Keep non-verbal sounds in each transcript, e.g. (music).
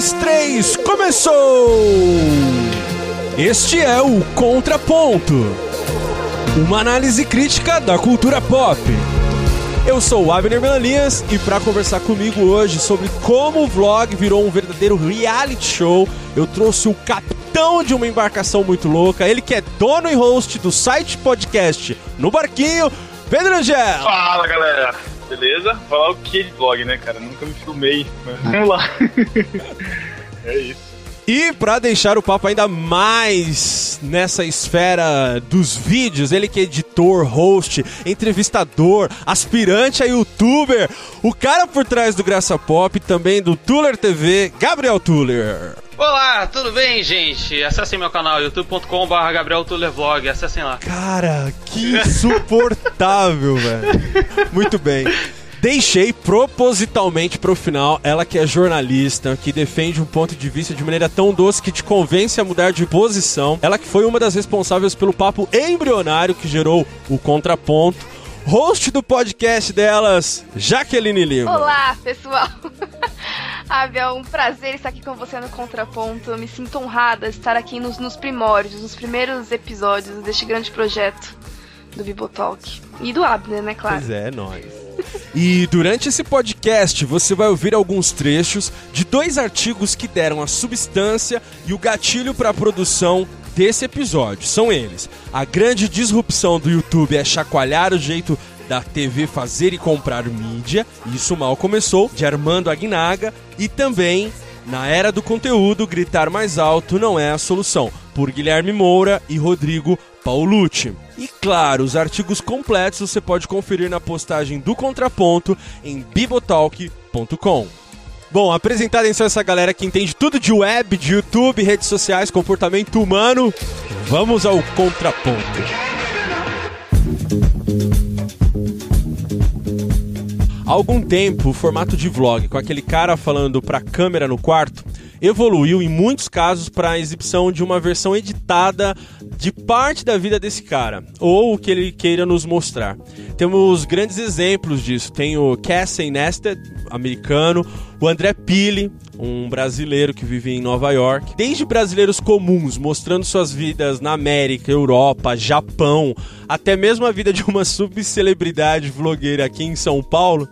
dois, três, começou! Este é o Contraponto uma análise crítica da cultura pop. Eu sou o Abner Melanias e para conversar comigo hoje sobre como o vlog virou um verdadeiro reality show, eu trouxe o capitão de uma embarcação muito louca, ele que é dono e host do site podcast No Barquinho, Pedro Angel. Fala galera, beleza? Falar o que de vlog, né, cara? Nunca me filmei, mas vamos lá. (laughs) é isso. E para deixar o papo ainda mais nessa esfera dos vídeos, ele que é editor, host, entrevistador, aspirante a youtuber, o cara por trás do Graça Pop, também do Tuller TV, Gabriel Tuller. Olá, tudo bem, gente? Acessem meu canal youtube.com.br Gabriel Tuller Vlog, acessem lá. Cara, que (laughs) insuportável, velho. Muito bem. Deixei propositalmente pro final ela que é jornalista, que defende um ponto de vista de maneira tão doce que te convence a mudar de posição. Ela que foi uma das responsáveis pelo papo embrionário que gerou o contraponto. Host do podcast delas, Jaqueline Lima. Olá, pessoal. (laughs) Abel, é um prazer estar aqui com você no Contraponto. Eu me sinto honrada de estar aqui nos, nos primórdios, nos primeiros episódios deste grande projeto do Bibotalk. E do Abner, né, claro. Pois é, nós. E durante esse podcast você vai ouvir alguns trechos de dois artigos que deram a substância e o gatilho para a produção desse episódio. São eles: A grande disrupção do YouTube é chacoalhar o jeito da TV fazer e comprar mídia, isso mal começou, de Armando Aguinaga, e também na era do conteúdo, gritar mais alto não é a solução, por Guilherme Moura e Rodrigo Paulucci. E claro, os artigos completos você pode conferir na postagem do Contraponto em bibotalk.com. Bom, apresentada então essa galera que entende tudo de web, de YouTube, redes sociais, comportamento humano, vamos ao Contraponto. Há algum tempo, o formato de vlog, com aquele cara falando pra câmera no quarto, evoluiu em muitos casos para a exibição de uma versão editada de parte da vida desse cara, ou o que ele queira nos mostrar. Temos grandes exemplos disso. Tem o Cassie Nested, americano, o André Pili, um brasileiro que vive em Nova York. Desde brasileiros comuns mostrando suas vidas na América, Europa, Japão, até mesmo a vida de uma (laughs) subcelebridade vlogueira aqui em São Paulo.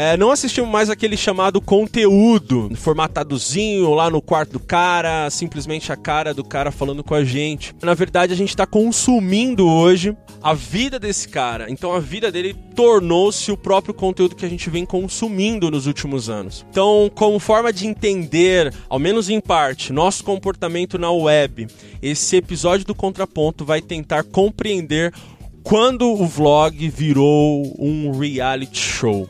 É, não assistimos mais aquele chamado conteúdo, formatadozinho lá no quarto do cara, simplesmente a cara do cara falando com a gente. Na verdade, a gente está consumindo hoje a vida desse cara. Então a vida dele tornou-se o próprio conteúdo que a gente vem consumindo nos últimos anos. Então, como forma de entender, ao menos em parte, nosso comportamento na web, esse episódio do Contraponto vai tentar compreender quando o vlog virou um reality show.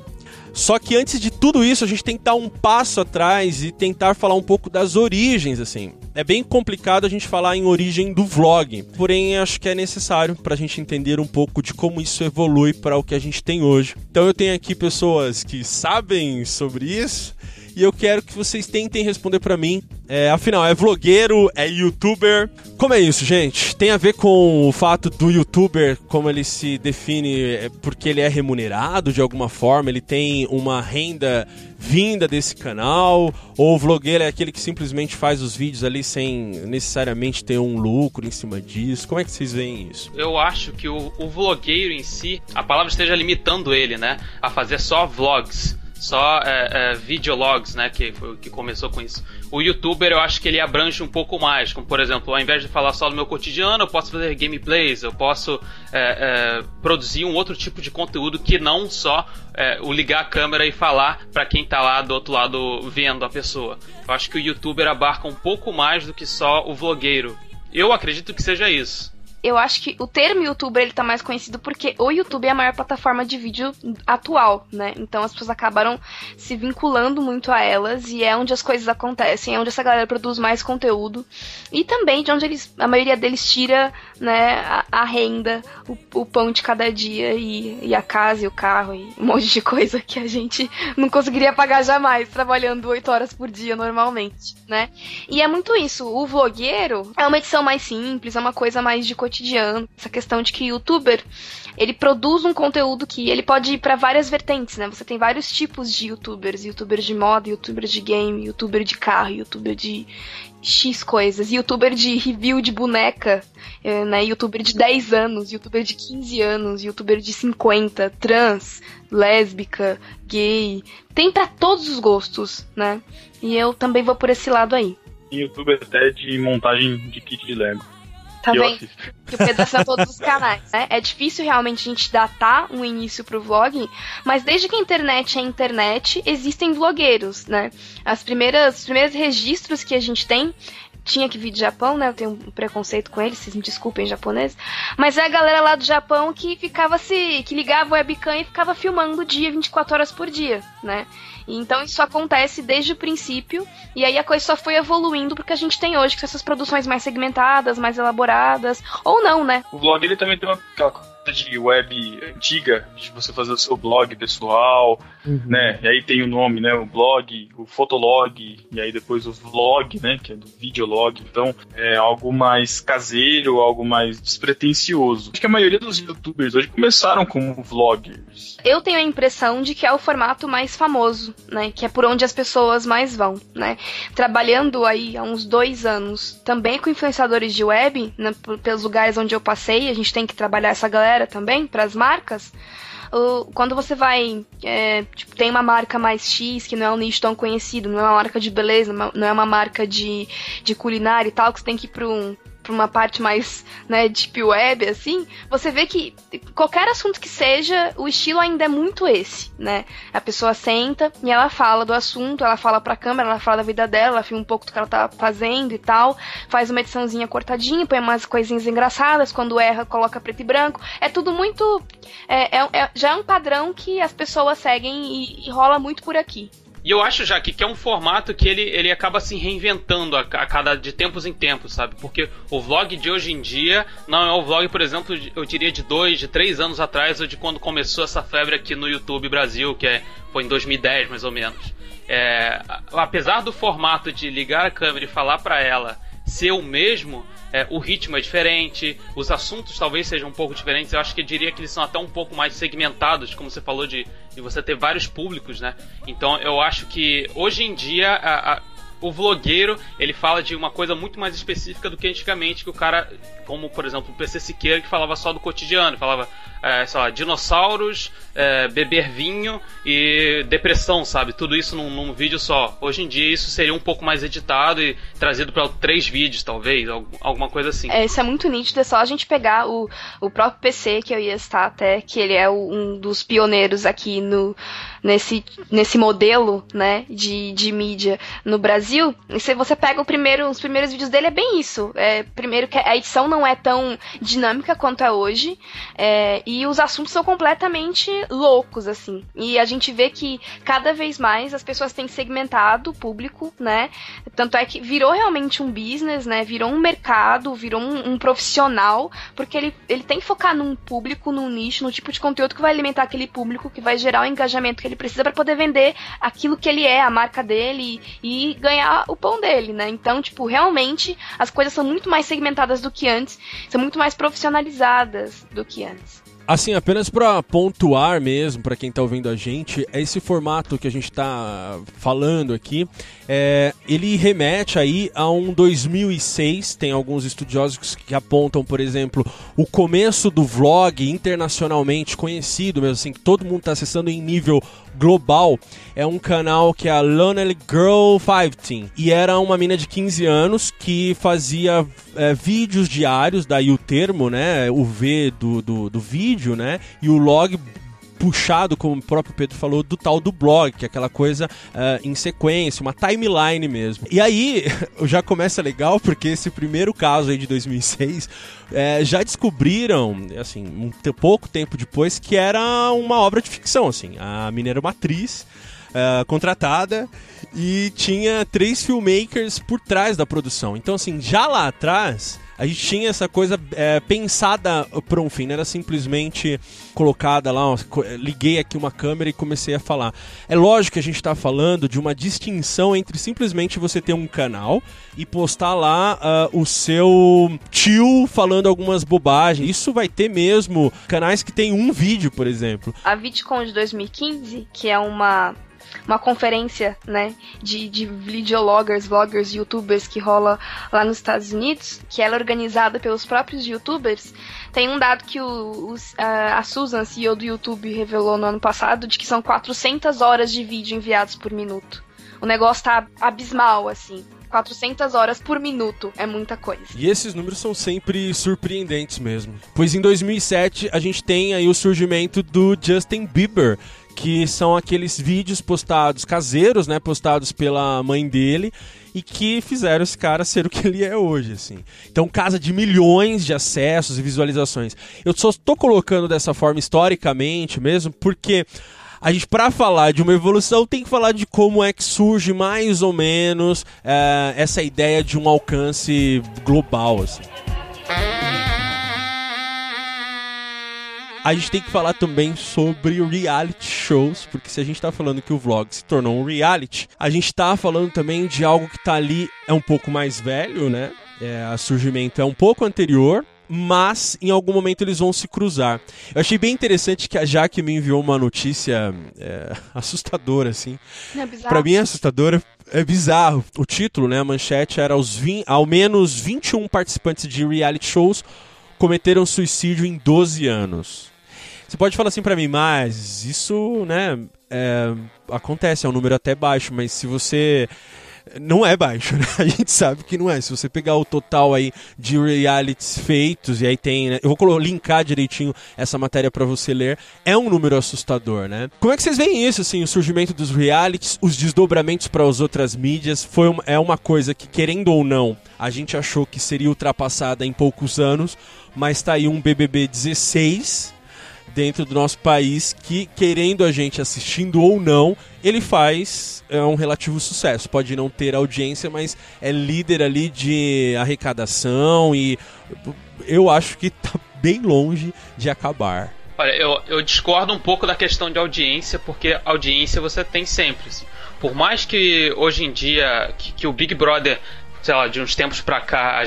Só que antes de tudo isso, a gente tem que dar um passo atrás e tentar falar um pouco das origens, assim. É bem complicado a gente falar em origem do vlog, porém acho que é necessário para a gente entender um pouco de como isso evolui para o que a gente tem hoje. Então eu tenho aqui pessoas que sabem sobre isso e eu quero que vocês tentem responder para mim. É, afinal, é vlogueiro, é youtuber. Como é isso, gente? Tem a ver com o fato do youtuber, como ele se define, é porque ele é remunerado de alguma forma, ele tem uma renda vinda desse canal, ou o vlogueiro é aquele que simplesmente faz os vídeos ali sem necessariamente ter um lucro em cima disso? Como é que vocês veem isso? Eu acho que o, o vlogueiro em si, a palavra esteja limitando ele, né, a fazer só vlogs só é, é, videologs, né, que que começou com isso. O youtuber eu acho que ele abrange um pouco mais, como por exemplo, ao invés de falar só do meu cotidiano, eu posso fazer gameplays, eu posso é, é produzir um outro tipo de conteúdo que não só é, o ligar a câmera e falar para quem tá lá do outro lado vendo a pessoa. Eu acho que o youtuber abarca um pouco mais do que só o vlogueiro. Eu acredito que seja isso eu acho que o termo youtuber ele tá mais conhecido porque o YouTube é a maior plataforma de vídeo atual, né? Então as pessoas acabaram se vinculando muito a elas e é onde as coisas acontecem, é onde essa galera produz mais conteúdo e também de onde eles, a maioria deles tira, né, a, a renda, o, o, pão de cada dia e, e, a casa e o carro e um monte de coisa que a gente (laughs) não conseguiria pagar jamais trabalhando oito horas por dia normalmente, né? E é muito isso. O vlogueiro é uma edição mais simples, é uma coisa mais de essa questão de que youtuber ele produz um conteúdo que ele pode ir para várias vertentes, né? Você tem vários tipos de youtubers, youtuber de moda, youtuber de game, youtuber de carro, youtuber de X coisas, youtuber de review de boneca, eh, né? Youtuber de 10 anos, youtuber de 15 anos, youtuber de 50, trans, lésbica, gay, tem para todos os gostos, né? E eu também vou por esse lado aí. Youtuber até de montagem de kit de Lego. Tá vendo? Que o acessa todos os canais, né? É difícil realmente a gente datar um início pro vlog, mas desde que a internet é internet, existem vlogueiros, né? As primeiras, os primeiros registros que a gente tem tinha que vir do Japão, né? Eu tenho um preconceito com eles, vocês me desculpem, japonês. Mas é a galera lá do Japão que ficava se. que ligava o webcam e ficava filmando o dia 24 horas por dia, né? Então isso acontece desde o princípio, e aí a coisa só foi evoluindo porque a gente tem hoje que essas produções mais segmentadas, mais elaboradas, ou não, né? O vlog ele também tem uma de web antiga, de você fazer o seu blog pessoal, uhum. né? E aí tem o nome, né? O blog, o fotolog, e aí depois o vlog, né? Que é do videolog. Então é algo mais caseiro, algo mais despretensioso. Acho que a maioria dos youtubers hoje começaram como vloggers. Eu tenho a impressão de que é o formato mais famoso, né? Que é por onde as pessoas mais vão, né? Trabalhando aí há uns dois anos também com influenciadores de web, né? pelos lugares onde eu passei, a gente tem que trabalhar essa galera também, para as marcas, quando você vai. É, tipo, tem uma marca mais X, que não é um nicho tão conhecido, não é uma marca de beleza, não é uma marca de, de culinária e tal, que você tem que ir para um, pra uma parte mais, né, deep web, assim, você vê que qualquer assunto que seja, o estilo ainda é muito esse, né? A pessoa senta e ela fala do assunto, ela fala pra câmera, ela fala da vida dela, ela filma um pouco do que ela tá fazendo e tal, faz uma ediçãozinha cortadinha, põe umas coisinhas engraçadas, quando erra, coloca preto e branco. É tudo muito. É, é, é já é um padrão que as pessoas seguem e, e rola muito por aqui. E eu acho já que, é um formato que ele, ele acaba se reinventando a, a, cada de tempos em tempos, sabe? Porque o vlog de hoje em dia não é o vlog, por exemplo, eu diria de dois, de três anos atrás, ou de quando começou essa febre aqui no YouTube Brasil, que é, foi em 2010 mais ou menos. É, apesar do formato de ligar a câmera e falar para ela ser o mesmo, é, o ritmo é diferente, os assuntos talvez sejam um pouco diferentes. Eu acho que eu diria que eles são até um pouco mais segmentados, como você falou de, de você ter vários públicos, né? Então eu acho que hoje em dia a, a, o vlogueiro ele fala de uma coisa muito mais específica do que antigamente, que o cara, como por exemplo o PC Siqueira, que falava só do cotidiano, falava é, sei lá, dinossauros, é, beber vinho e depressão, sabe? Tudo isso num, num, vídeo só. Hoje em dia isso seria um pouco mais editado e trazido para três vídeos, talvez, alguma coisa assim. É, isso é muito nítido, é só a gente pegar o, o próprio PC, que eu ia estar até, que ele é um dos pioneiros aqui no, nesse, nesse modelo, né, de, de mídia no Brasil. E se você pega o primeiro, os primeiros vídeos dele, é bem isso. É, primeiro que a edição não é tão dinâmica quanto é hoje. É, e os assuntos são completamente loucos, assim. E a gente vê que cada vez mais as pessoas têm segmentado o público, né? Tanto é que virou realmente um business, né? Virou um mercado, virou um, um profissional, porque ele, ele tem que focar num público, num nicho, no tipo de conteúdo que vai alimentar aquele público, que vai gerar o engajamento que ele precisa para poder vender aquilo que ele é, a marca dele e, ganhar o pão dele, né? Então, tipo, realmente as coisas são muito mais segmentadas do que antes, são muito mais profissionalizadas do que antes. Assim, apenas para pontuar mesmo, para quem está ouvindo a gente, é esse formato que a gente está falando aqui, é, ele remete aí a um 2006. Tem alguns estudiosos que apontam, por exemplo, o começo do vlog internacionalmente conhecido, mesmo assim, que todo mundo está acessando em nível global. É um canal que é a Lonely Girl 15 e era uma mina de 15 anos que fazia é, vídeos diários, daí o termo, né, o V do, do, do vídeo, né, e o log puxado, como o próprio Pedro falou, do tal do blog, que é aquela coisa uh, em sequência, uma timeline mesmo. E aí (laughs) já começa legal, porque esse primeiro caso aí de 2006 é, já descobriram, assim, um pouco tempo depois, que era uma obra de ficção, assim. A mina era uma atriz. Uh, contratada e tinha três filmmakers por trás da produção. Então, assim, já lá atrás A gente tinha essa coisa é, pensada para um fim, não era simplesmente colocada lá, liguei aqui uma câmera e comecei a falar. É lógico que a gente está falando de uma distinção entre simplesmente você ter um canal e postar lá uh, o seu tio falando algumas bobagens. Isso vai ter mesmo canais que tem um vídeo, por exemplo. A VidCon de 2015, que é uma uma conferência, né, de, de videologgers, vloggers, youtubers que rola lá nos Estados Unidos, que ela é organizada pelos próprios youtubers, tem um dado que o, o, a Susan, CEO do YouTube, revelou no ano passado, de que são 400 horas de vídeo enviados por minuto. O negócio tá abismal, assim. 400 horas por minuto é muita coisa. E esses números são sempre surpreendentes mesmo. Pois em 2007 a gente tem aí o surgimento do Justin Bieber, que são aqueles vídeos postados caseiros, né, postados pela mãe dele e que fizeram esse cara ser o que ele é hoje, assim. Então, casa de milhões de acessos e visualizações. Eu só estou colocando dessa forma historicamente mesmo, porque a gente, para falar de uma evolução, tem que falar de como é que surge mais ou menos é, essa ideia de um alcance global, assim. A gente tem que falar também sobre reality shows, porque se a gente tá falando que o vlog se tornou um reality, a gente tá falando também de algo que tá ali, é um pouco mais velho, né? É, a surgimento é um pouco anterior, mas em algum momento eles vão se cruzar. Eu achei bem interessante que a Jaque me enviou uma notícia é, (laughs) assustadora, assim. É para mim é assustadora, é bizarro. O título, né, a manchete era os 20, ao menos 21 participantes de reality shows cometeram suicídio em 12 anos. Você pode falar assim para mim, mas isso, né, é, acontece, é um número até baixo, mas se você não é baixo, (laughs) né? A gente sabe que não é. Se você pegar o total aí de realities feitos, e aí tem, né? Eu vou linkar direitinho essa matéria para você ler, é um número assustador, né? Como é que vocês veem isso, assim, o surgimento dos realities, os desdobramentos para as outras mídias, foi é uma coisa que, querendo ou não, a gente achou que seria ultrapassada em poucos anos, mas tá aí um BBB 16 dentro do nosso país que, querendo a gente assistindo ou não, ele faz é, um relativo sucesso. Pode não ter audiência, mas é líder ali de arrecadação e eu acho que tá bem longe de acabar. Olha, eu, eu discordo um pouco da questão de audiência, porque audiência você tem sempre. Por mais que hoje em dia que, que o Big Brother sei lá, de uns tempos pra cá,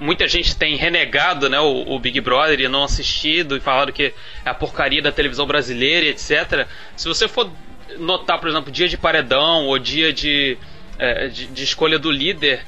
muita gente tem renegado né, o, o, Big Brother e não assistido e falado que é a porcaria da televisão brasileira e etc. Se você for notar, por exemplo, dia de paredão ou dia de, é, de, de, escolha do líder.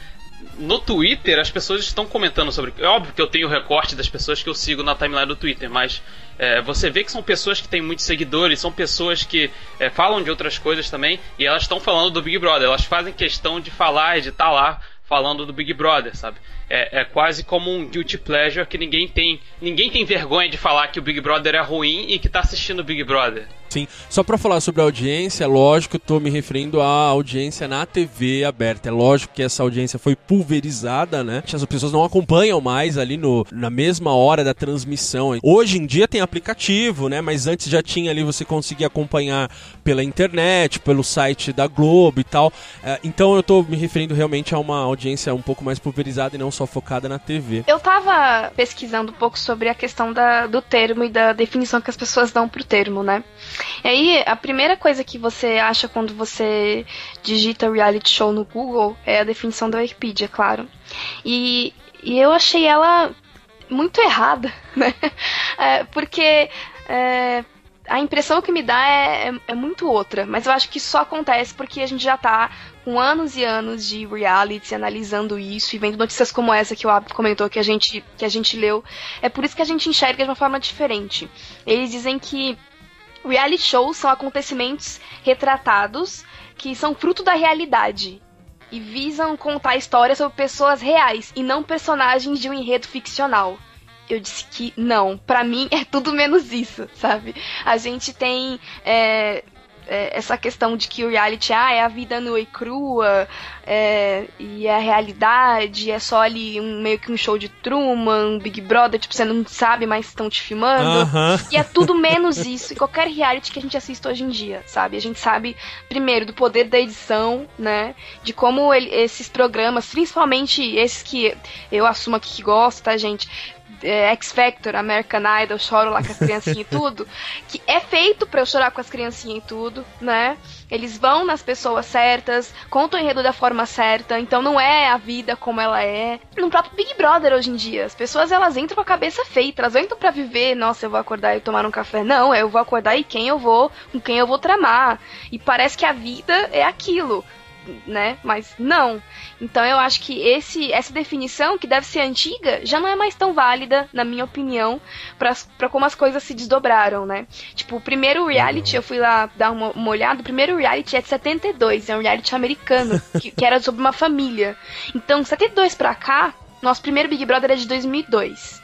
No Twitter, as pessoas estão comentando sobre. É óbvio que eu tenho o recorte das pessoas que eu sigo na timeline do Twitter, mas é, você vê que são pessoas que têm muitos seguidores, são pessoas que é, falam de outras coisas também, e elas estão falando do Big Brother. Elas fazem questão de falar e de estar tá lá falando do Big Brother, sabe? É, é, quase como um guilty pleasure que ninguém tem. Ninguém tem vergonha de falar que o Big Brother é ruim e que tá assistindo o Big Brother. Sim, só para falar sobre a audiência, lógico, eu tô me referindo à audiência na TV aberta. É lógico que essa audiência foi pulverizada, né? As pessoas não acompanham mais ali no, na mesma hora da transmissão. Hoje em dia tem aplicativo, né? Mas antes já tinha ali, você conseguia acompanhar pela internet, pelo site da Globo e tal. É, então eu tô me referindo realmente a uma audiência um pouco mais pulverizada e não só focada na TV. Eu tava pesquisando um pouco sobre a questão da, do termo e da definição que as pessoas dão pro termo, né? E aí, a primeira coisa que você acha quando você digita reality show no Google é a definição da Wikipedia, claro. E, e eu achei ela muito errada, (laughs) né? É, porque é, a impressão que me dá é, é, é, muito outra, mas eu acho que só acontece porque a gente já tá com anos e anos de reality analisando isso e vendo notícias como essa que o Abdo comentou que a gente que a gente leu. É por isso que a gente enxerga de uma forma diferente. Eles dizem que Reality shows são acontecimentos retratados que são fruto da realidade e visam contar histórias sobre pessoas reais e não personagens de um enredo ficcional. Eu disse que não, para mim (laughs) é tudo menos isso, sabe? A gente tem é, é, essa questão de que o reality ah, é a vida nua e crua, é, e é a realidade, é só ali um, meio que um show de Truman, um Big Brother, tipo, você não sabe, mas estão te filmando. E é tudo menos isso. E qualquer reality que a gente assiste hoje em dia, sabe? A gente sabe, primeiro, do poder da edição, né? De como ele, esses programas, principalmente esses que eu assumo aqui que gosto, tá, gente? É, X Factor, American Idol, choro lá com as criancinhas e tudo, (laughs) que é feito para eu chorar com as criancinhas e tudo, né? Eles vão nas pessoas certas, contam o enredo da forma certa, então não é a vida como ela é. No próprio Big Brother hoje em dia, as pessoas elas entram com a cabeça feita, elas entram para viver, nossa, eu vou acordar e tomar um café. Não, eu vou acordar e quem eu vou, com quem eu vou tramar. E parece que a vida é aquilo né? Mas não. Então eu acho que esse, essa definição, que deve ser antiga, já não é mais tão válida, na minha opinião, para como as coisas se desdobraram, né? Tipo, o primeiro reality, eu fui lá dar uma, uma olhada, o primeiro reality é de 72, é um reality americano, (laughs) que, que era sobre uma família. Então, 72 pra cá, nosso primeiro Big Brother é de 2002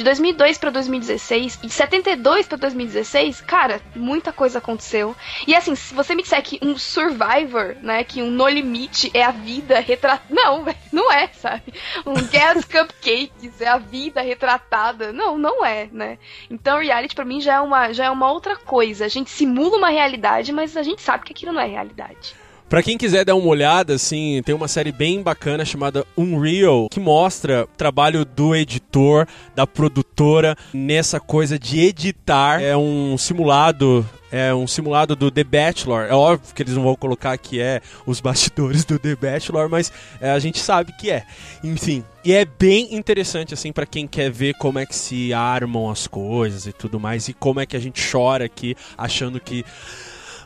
de 2002 para 2016 e de 72 para 2016, cara, muita coisa aconteceu. E assim, se você me disser que um Survivor, né, que um No Limite é a vida retratada, não, (laughs) não é, sabe? Um Gas (laughs) Cupcakes é a vida retratada, não, não é, né? Então, reality para mim já é uma já é uma outra coisa. A gente simula uma realidade, mas a gente sabe que aquilo não é realidade. Para quem quiser dar uma olhada, assim, tem uma série bem bacana chamada Unreal, que mostra o trabalho do editor, da produtora nessa coisa de editar. É um simulado é um simulado do The Bachelor. É óbvio que eles não vão colocar que é os bastidores do The Bachelor, mas é, a gente sabe que é. Enfim, e é bem interessante assim para quem quer ver como é que se armam as coisas e tudo mais e como é que a gente chora aqui achando que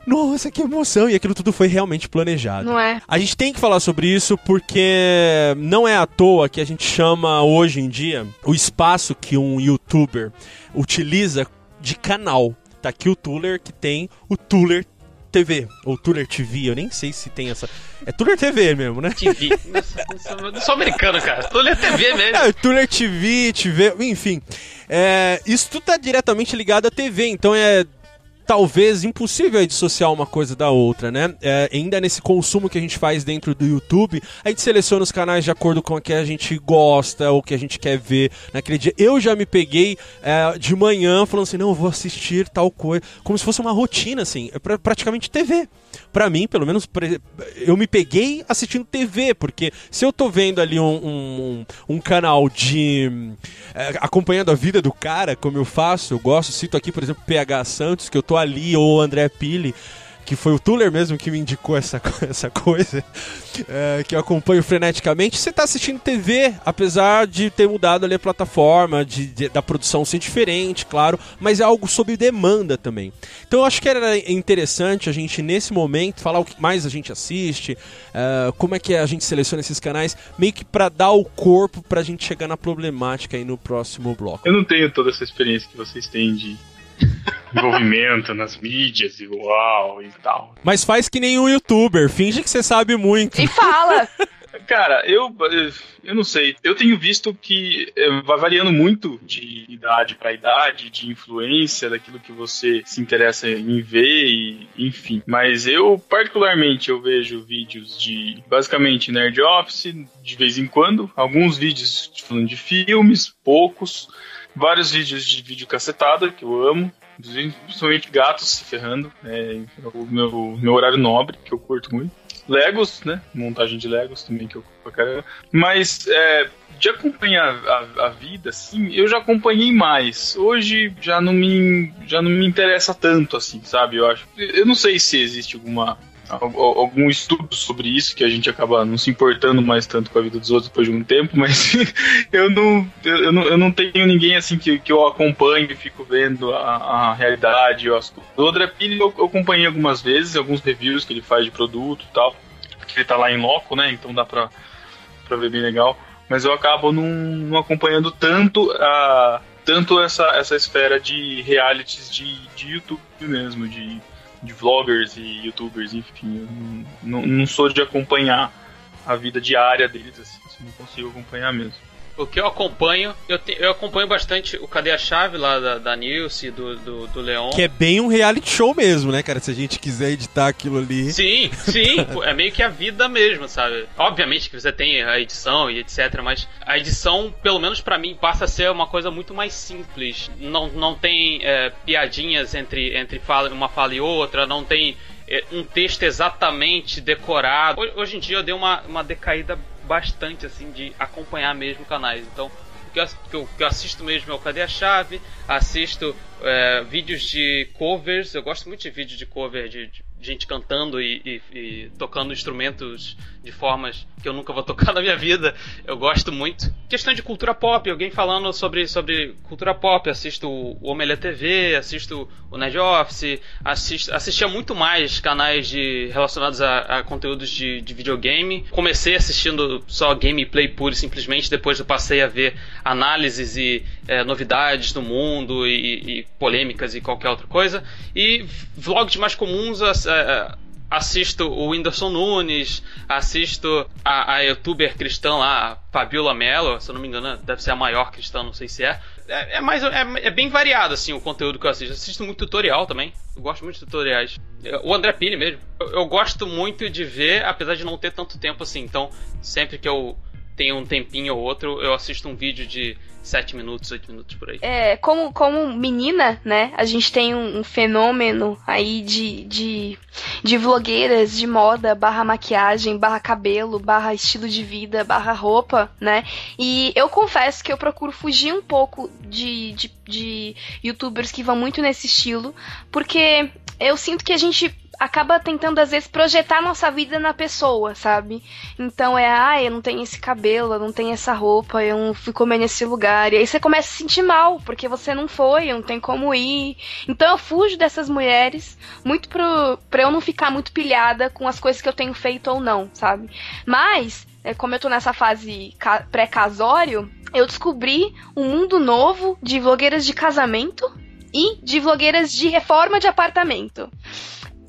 nossa, que emoção! E aquilo tudo foi realmente planejado. Não é? A gente tem que falar sobre isso porque não é à toa que a gente chama hoje em dia o espaço que um youtuber utiliza de canal. Tá aqui o Tuller que tem o Tuller TV, ou Tuller TV, eu nem sei se tem essa. É Tuller TV mesmo, né? TV. não sou americano, cara. Tuller TV mesmo. É, Tuller TV, TV, enfim. É, isso tudo tá diretamente ligado à TV, então é talvez impossível dissociar uma coisa da outra, né? É, ainda nesse consumo que a gente faz dentro do YouTube, a gente seleciona os canais de acordo com o que a gente gosta ou que a gente quer ver naquele dia. Eu já me peguei é, de manhã falando assim, não, eu vou assistir tal coisa, como se fosse uma rotina, assim, é pra, praticamente TV. Para mim, pelo menos, eu me peguei assistindo TV, porque se eu tô vendo ali um, um, um canal de. É, acompanhando a vida do cara, como eu faço, eu gosto, cito aqui, por exemplo, PH Santos, que eu tô ali, ou o André Pili, que foi o Tuller mesmo que me indicou essa, (laughs) essa coisa, é, que eu acompanho freneticamente, você está assistindo TV, apesar de ter mudado ali a plataforma, de, de, da produção ser diferente, claro, mas é algo sob demanda também. Então eu acho que era interessante a gente, nesse momento, falar o que mais a gente assiste, é, como é que a gente seleciona esses canais, meio que para dar o corpo para a gente chegar na problemática aí no próximo bloco. Eu não tenho toda essa experiência que vocês têm de envolvimento nas mídias e uau e tal. Mas faz que nem um youtuber, finge que você sabe muito. E fala! (laughs) Cara, eu, eu não sei. Eu tenho visto que eh, vai variando muito de idade para idade, de influência, daquilo que você se interessa em ver, e, enfim. Mas eu, particularmente, eu vejo vídeos de, basicamente, Nerd Office, de vez em quando. Alguns vídeos falando de filmes, poucos vários vídeos de vídeo cacetada, que eu amo, principalmente gatos se ferrando, é o meu, meu horário nobre, que eu curto muito. Legos, né? Montagem de Legos também, que eu curto pra caramba. Mas, é, de acompanhar a, a, vida, assim, eu já acompanhei mais. Hoje já não me, já não me interessa tanto, assim, sabe? Eu acho. Eu não sei se existe alguma algum estudo sobre isso, que a gente acaba não se importando mais tanto com a vida dos outros depois de um tempo, (laughs) mas eu, não, eu, não, eu não tenho ninguém assim que, que eu acompanho e fico vendo a, a realidade. As... O André Pili eu, eu acompanhei algumas vezes, alguns reviews que ele faz de produto e tal, que ele tá lá em loco, né? Então dá pra, pra ver bem legal. Mas eu acabo não, não acompanhando tanto a tanto essa, essa esfera de realities de, de YouTube mesmo, de de vloggers e youtubers, enfim. não, não sou de acompanhar a vida diária deles, assim, não consigo acompanhar mesmo. O que eu acompanho, eu, te, eu acompanho bastante o Cadê a Chave lá da, da Nilce, do, do, do Leon. Que é bem um reality show mesmo, né, cara? Se a gente quiser editar aquilo ali. Sim, sim, (laughs) é meio que a vida mesmo, sabe? Obviamente que você tem a edição e etc, mas a edição, pelo menos para mim, passa a ser uma coisa muito mais simples. Não, não tem é, piadinhas entre, entre fala, uma fala e outra, não tem é, um texto exatamente decorado. Hoje em dia eu dei uma, uma decaída bastante assim de acompanhar mesmo canais. Então, o que eu, que eu assisto mesmo é o Cadê a Chave, assisto é, vídeos de covers, eu gosto muito de vídeo de cover de, de gente cantando e, e, e, tocando instrumentos de formas que eu nunca vou (laughs) tocar na minha vida. Eu gosto muito. Questão de cultura pop, alguém falando sobre, sobre cultura pop. Assisto o Omelha TV, assisto o Nerd Office, assisto, assistia muito mais canais de, relacionados a, a conteúdos de, de, videogame. Comecei assistindo só gameplay puro e simplesmente, depois eu passei a ver análises e é, novidades do mundo e, e, polêmicas e qualquer outra coisa. E vlogs mais comuns é, assisto o Whindersson Nunes, assisto a, a youtuber cristã lá, Fabiola Mello, se eu não me engano, deve ser a maior cristã, não sei se é. É, é mais, é, é, bem variado assim o conteúdo que eu assisto. Assisto muito tutorial também. Eu gosto muito de tutoriais. O André Pili mesmo. Eu, eu gosto muito de ver, apesar de não ter tanto tempo assim. Então, sempre que eu tenho um tempinho ou outro, eu assisto um vídeo de 7 minutos, 8 minutos por aí. É, como, como menina, né, a gente tem um, um fenômeno aí de, de, de vlogueiras de moda, barra maquiagem, barra cabelo, barra estilo de vida, barra roupa, né? E eu confesso que eu procuro fugir um pouco de, de, de youtubers que vão muito nesse estilo, porque eu sinto que a gente acaba tentando, às vezes, projetar nossa vida na pessoa, sabe? Então é, ah, eu não tenho esse cabelo, eu não tenho essa roupa, eu não fui comer nesse lugar. E aí você começa a se sentir mal, porque você não foi, não tem como ir. Então eu fujo dessas mulheres, muito pro, pra eu não ficar muito pilhada com as coisas que eu tenho feito ou não, sabe? Mas, é, como eu tô nessa fase pré-casório, eu descobri um mundo novo de vlogueiras de casamento e de vlogueiras de reforma de apartamento.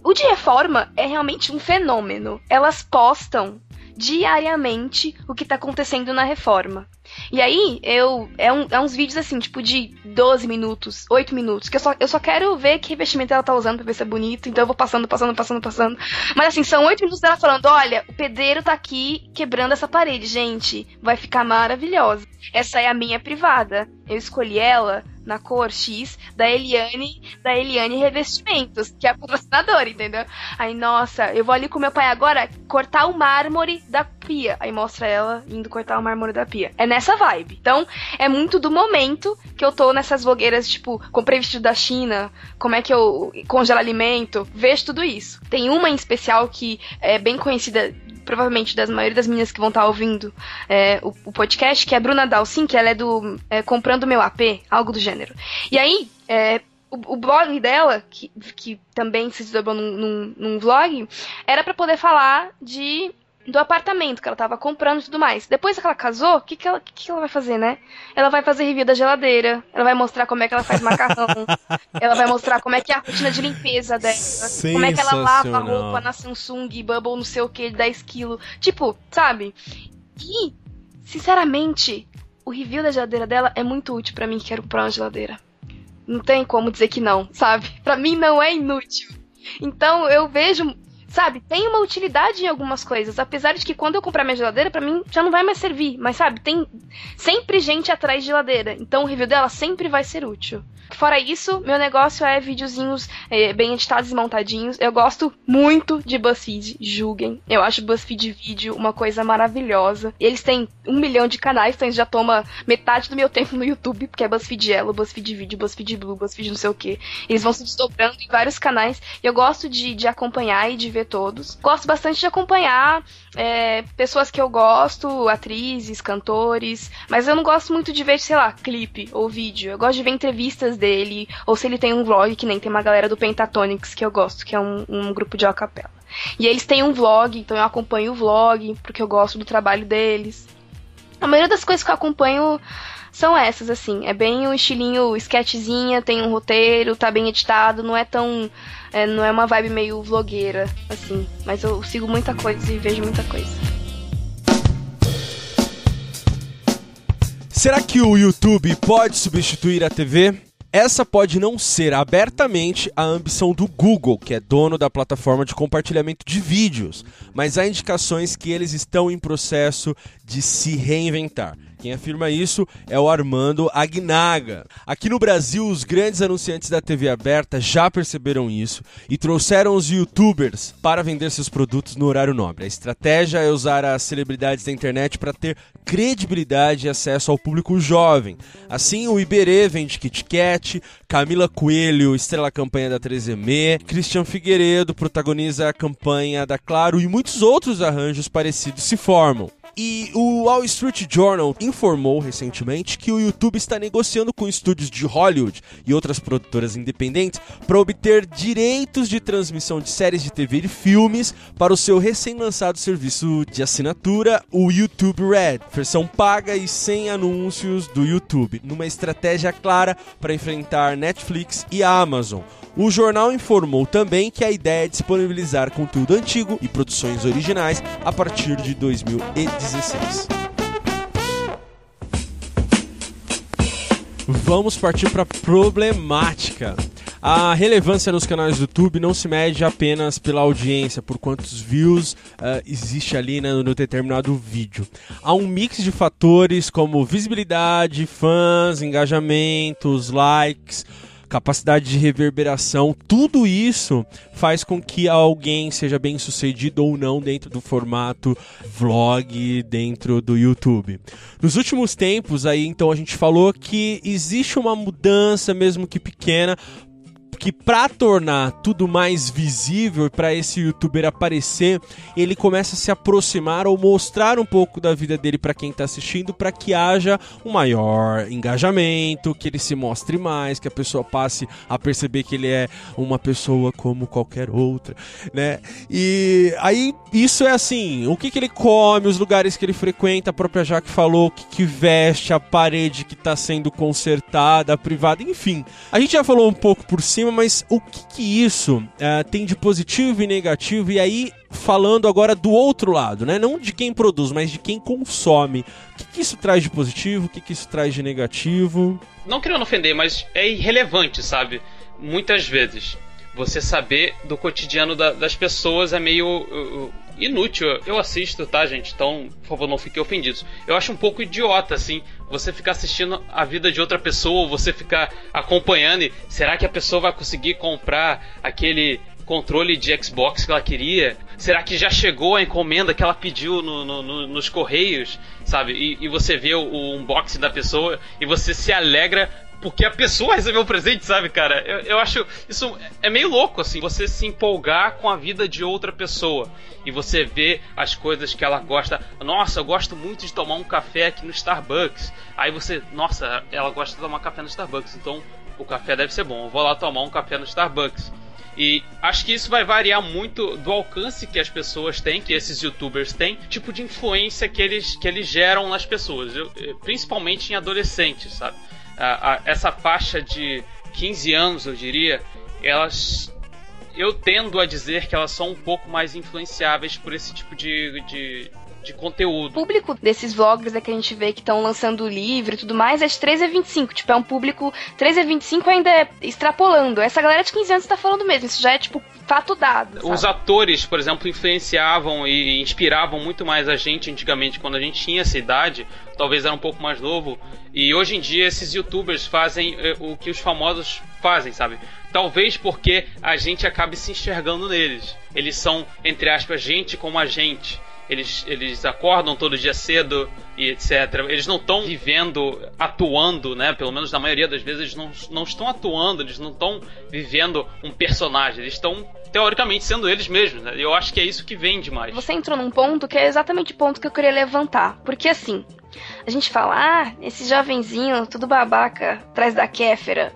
O de reforma é realmente um fenômeno. Elas postam diariamente o que tá acontecendo na reforma. E aí, eu. É, um, é, uns vídeos assim, tipo, de 12 minutos, 8 minutos, que eu só, eu só quero ver que revestimento ela tá usando pra ver se é bonito. Então eu vou passando, passando, passando, passando. Mas assim, são 8 minutos dela falando: olha, o pedreiro tá aqui quebrando essa parede, gente. Vai ficar maravilhosa. Essa é a minha privada. Eu escolhi ela na cor X da Eliane, da Eliane Revestimentos, que é a patrocinadora, entendeu? Aí, nossa, eu vou ali com meu pai agora cortar o mármore da pia. Aí mostra ela indo cortar o mármore da pia. É nessa vibe. Então, é muito do momento que eu tô nessas blogueiras, tipo, comprei vestido da China, como é que eu congelo alimento, vejo tudo isso. Tem uma em especial que é bem conhecida provavelmente das maioria das meninas que vão estar tá ouvindo é, o, o, podcast, que é a Bruna Dalcin, que ela é do é, Comprando Meu AP, algo do gênero. E aí, é, o, o, blog dela, que, que também se desdobrou num, num, num vlog, era para poder falar de do apartamento que ela tava comprando e tudo mais. Depois que ela casou, o que, que, ela, que, que ela vai fazer, né? Ela vai fazer review da geladeira, ela vai mostrar como é que ela faz macarrão, (laughs) ela vai mostrar como é que é a rotina de limpeza dela, como é que ela lava a roupa na Samsung, Bubble, não sei o que, 10 quilos. Tipo, sabe? E, sinceramente, o review da geladeira dela é muito útil para mim que quero comprar uma geladeira. Não tem como dizer que não, sabe? (laughs) Para mim não é inútil. Então eu vejo sabe, tem uma utilidade em algumas coisas. Apesar de que quando eu comprar minha geladeira, para mim já não vai mais servir. Mas sabe, tem sempre gente atrás de geladeira. Então o review dela sempre vai ser útil. Fora isso, meu negócio é videozinhos é, bem editados e montadinhos. Eu gosto muito de BuzzFeed, julguem. Eu acho BuzzFeed Vídeo uma coisa maravilhosa. Eles têm um milhão de canais, então já toma metade do meu (laughs) tempo no YouTube, porque é BuzzFeed Yellow, BuzzFeed Vídeo, BuzzFeed Blue, BuzzFeed não sei o que. Eles vão se desdobrando em vários canais. E eu gosto de, de acompanhar e de ver todos. Gosto bastante de acompanhar é, pessoas que eu gosto, atrizes, cantores, mas eu não gosto muito de ver, sei lá, clipe ou vídeo. Eu gosto de ver entrevistas dele, ou se ele tem um vlog, que nem tem uma galera do Pentatonics que eu gosto, que é um, um grupo de acapella. E eles têm um vlog, então eu acompanho o vlog, porque eu gosto do trabalho deles. A maioria das coisas que eu acompanho são essas, assim. É bem um estilinho sketchzinha, tem um roteiro, tá bem editado, não é tão. É, não é uma vibe meio vlogueira, assim. Mas eu sigo muita coisa e vejo muita coisa. Será que o YouTube pode substituir a TV? Essa pode não ser abertamente a ambição do Google, que é dono da plataforma de compartilhamento de vídeos, mas há indicações que eles estão em processo de se reinventar. Quem afirma isso é o Armando Agnaga. Aqui no Brasil, os grandes anunciantes da TV aberta já perceberam isso e trouxeram os youtubers para vender seus produtos no horário nobre. A estratégia é usar as celebridades da internet para ter credibilidade e acesso ao público jovem. Assim, o Iberê vende Kit Kat, Camila Coelho estrela a campanha da 3M, Christian Figueiredo protagoniza a campanha da Claro e muitos outros arranjos parecidos se formam. E o Wall Street Journal informou recentemente que o YouTube está negociando com estúdios de Hollywood e outras produtoras independentes para obter direitos de transmissão de séries de TV e filmes para o seu recém-lançado serviço de assinatura, o YouTube Red, versão paga e sem anúncios do YouTube, numa estratégia clara para enfrentar Netflix e Amazon. O jornal informou também que a ideia é disponibilizar conteúdo antigo e produções originais a partir de 2016. Vamos partir para problemática. A relevância nos canais do YouTube não se mede apenas pela audiência, por quantos views uh, existe ali né, no determinado vídeo. Há um mix de fatores como visibilidade, fãs, engajamentos, likes, capacidade de reverberação, tudo isso faz com que alguém seja bem sucedido ou não dentro do formato vlog dentro do YouTube. Nos últimos tempos, aí então a gente falou que existe uma mudança, mesmo que pequena, que para tornar tudo mais visível para esse youtuber aparecer, ele começa a se aproximar ou mostrar um pouco da vida dele para quem está assistindo, para que haja um maior engajamento, que ele se mostre mais, que a pessoa passe a perceber que ele é uma pessoa como qualquer outra, né? E aí isso é assim, o que, que ele come, os lugares que ele frequenta, a própria Jaque falou, o que, que veste, a parede que está sendo consertada, a privada, enfim. A gente já falou um pouco por cima mas o que, que isso uh, tem de positivo e negativo? E aí, falando agora do outro lado, né? Não de quem produz, mas de quem consome. O que, que isso traz de positivo? O que, que isso traz de negativo? Não querendo ofender, mas é irrelevante, sabe? Muitas vezes. Você saber do cotidiano da, das pessoas é meio. Uh, inútil. Eu assisto, tá, gente? Então, por favor, não fiquem ofendidos. Eu acho um pouco idiota, assim, você ficar assistindo a vida de outra pessoa, você ficar acompanhando e será que a pessoa vai conseguir comprar aquele controle de Xbox que ela queria? Será que já chegou a encomenda que ela pediu no, no, no, nos correios, sabe? E, e você vê o, o, unboxing da pessoa e você se alegra porque a pessoa recebeu o presente, sabe, cara? Eu, eu acho isso é meio louco, assim, você se empolgar com a vida de outra pessoa e você vê as coisas que ela gosta. Nossa, eu gosto muito de tomar um café aqui no Starbucks. Aí você, nossa, ela gosta de tomar café no Starbucks, então o café deve ser bom. Eu vou lá tomar um café no Starbucks. E acho que isso vai variar muito do alcance que as pessoas têm, que esses youtubers têm, tipo de influência que eles, que eles geram nas pessoas, principalmente em adolescentes, sabe? A, a, essa faixa de 15 anos, eu diria, elas. Eu tendo a dizer que elas são um pouco mais influenciáveis por esse tipo de, de, de conteúdo. O público desses vloggers é que a gente vê que estão lançando livro e tudo mais é de 13 a 25. Tipo, é um público 13 a 25 ainda é extrapolando. Essa galera de 15 anos tá falando mesmo. Isso já é, tipo, fato dado. Sabe? Os atores, por exemplo, influenciavam e inspiravam muito mais a gente antigamente, quando a gente tinha essa idade, talvez era um pouco mais novo. E hoje em dia esses youtubers fazem eh, o que os famosos fazem, sabe? Talvez porque a gente acabe se enxergando neles. Eles são, entre aspas, gente como a gente eles, eles acordam todo dia cedo e etc. Eles não estão vivendo, atuando, né? Pelo menos na maioria das vezes eles não, não estão atuando, eles não estão vivendo um personagem, eles estão teoricamente sendo eles mesmos, né? Eu acho que é isso que vem demais. Você entrou num ponto que é exatamente o ponto que eu queria levantar. Porque assim, a gente fala, ah, esse jovenzinho, tudo babaca, atrás da Kéfera.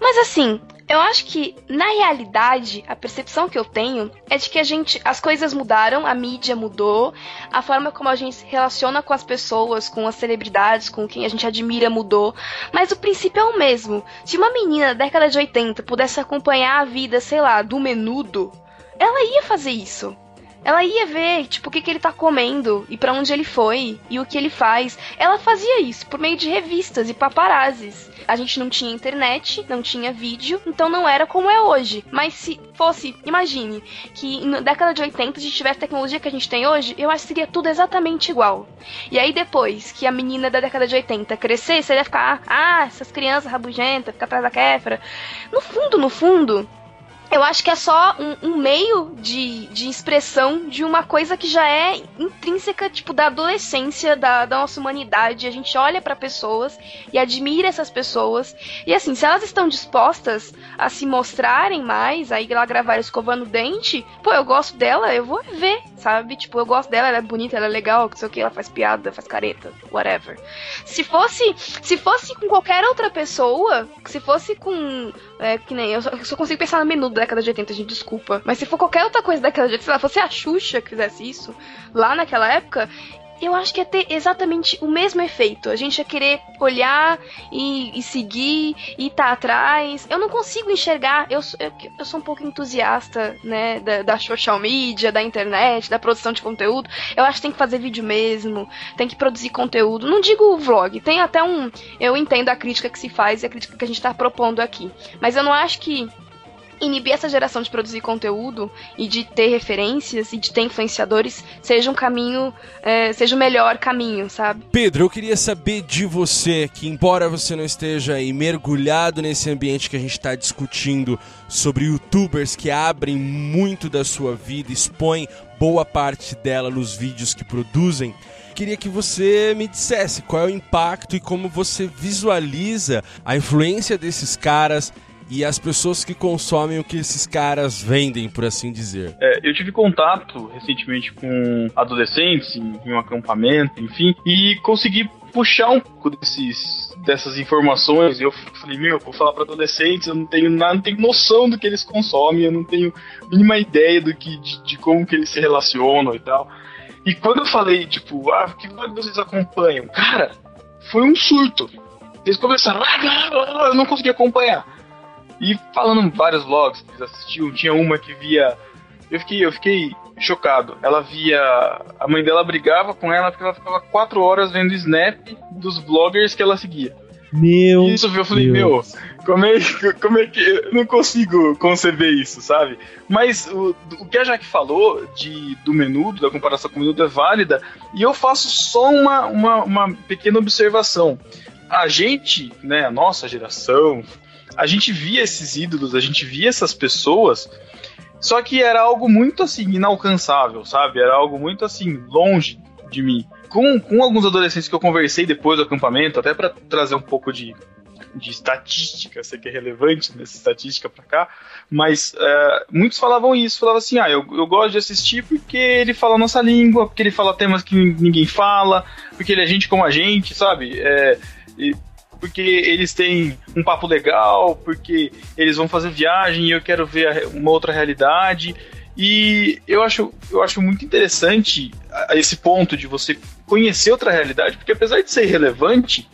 Mas assim, eu acho que, na realidade, a percepção que eu tenho é de que a gente. As coisas mudaram, a mídia mudou, a forma como a gente se relaciona com as pessoas, com as celebridades, com quem a gente admira mudou. Mas o princípio é o mesmo. Se uma menina da década de 80 pudesse acompanhar a vida, sei lá, do menudo, ela ia fazer isso Ela ia ver, tipo, o que, que ele tá comendo e para onde ele foi e o que ele faz. Ela fazia isso por meio de revistas e paparazzis a gente não tinha internet, não tinha vídeo, então não era como é hoje. Mas se fosse, imagine, que na década de 80 a gente tivesse a tecnologia que a gente tem hoje, eu acho que seria tudo exatamente igual. E aí depois que a menina da década de 80 crescesse, ela ia ficar, ah, essas crianças rabugentas, ficar atrás da Kéfera. No fundo, no fundo, eu acho que é só um, um, meio de, de expressão de uma coisa que já é intrínseca, tipo, da adolescência, da, da nossa humanidade. A gente olha para pessoas e admira essas pessoas. E assim, se elas estão dispostas a se mostrarem mais, aí lá gravar escovando o dente, pô, eu gosto dela, eu vou ver, sabe? Tipo, eu gosto dela, ela é bonita, ela é legal, não sei o que, ela faz piada, faz careta, whatever. Se fosse, se fosse com qualquer outra pessoa, se fosse com. É, que nem. Eu só, eu só consigo pensar no menu da década de 80, gente, desculpa. Mas se for qualquer outra coisa da década de 80, se ela fosse a Xuxa que fizesse isso, lá naquela época, eu acho que ia ter exatamente o mesmo efeito. A gente ia querer olhar e, e seguir e tá atrás. Eu não consigo enxergar. Eu, eu, eu sou um pouco entusiasta, né, da, da, social media, da internet, da produção de conteúdo. Eu acho que tem que fazer vídeo mesmo, tem que produzir conteúdo. Não digo vlog, tem até um. Eu entendo a crítica que se faz e a crítica que a gente tá propondo aqui. Mas eu não acho que inibir essa geração de produzir conteúdo e de ter referências e de ter influenciadores seja um caminho, é, seja o melhor caminho, sabe? Pedro, eu queria saber de você, que embora você não esteja aí mergulhado nesse ambiente que a gente está discutindo sobre youtubers que abrem muito da sua vida, expõem boa parte dela nos vídeos que produzem, queria que você me dissesse qual é o impacto e como você visualiza a influência desses caras e as pessoas que consomem o que esses caras vendem, por assim dizer. É, eu tive contato recentemente com adolescentes em, em um acampamento, enfim, e consegui puxar um pouco desses, dessas informações. Eu falei, meu, eu vou falar para adolescentes, eu não tenho nada, não tenho noção do que eles consomem, eu não tenho mínima ideia do que, de, de como que eles se relacionam e tal. E quando eu falei, tipo, ah, que blog vocês acompanham? Cara, foi um surto. Eles começaram, ah, eu não consegui acompanhar. E falando vários vlogs que eles assistiam, tinha uma que via. Eu fiquei, eu fiquei chocado. Ela via. A mãe dela brigava com ela porque ela ficava quatro horas vendo snap dos bloggers que ela seguia. Meu. Isso eu falei, Deus. meu, como é, como é que. Eu não consigo conceber isso, sabe? Mas o, o que a Jaque falou de, do menudo, da comparação com o menudo é válida, e eu faço só uma, uma, uma pequena observação. A gente, né, a nossa geração, a gente via esses ídolos, a gente via essas pessoas, só que era algo muito assim, inalcançável, sabe? Era algo muito assim, longe de mim. Com, com alguns adolescentes que eu conversei depois do acampamento, até para trazer um pouco de, de estatística, sei que é relevante nessa estatística para cá, mas uh, muitos falavam isso, falavam assim, ah, eu, eu gosto de assistir porque ele fala a nossa língua, porque ele fala temas que ninguém fala, porque ele é gente como a gente, sabe? É, porque eles têm um papo legal, porque eles vão fazer viagem e eu quero ver uma outra realidade. E eu acho, eu acho muito interessante esse ponto de você conhecer outra realidade, porque apesar de ser irrelevante,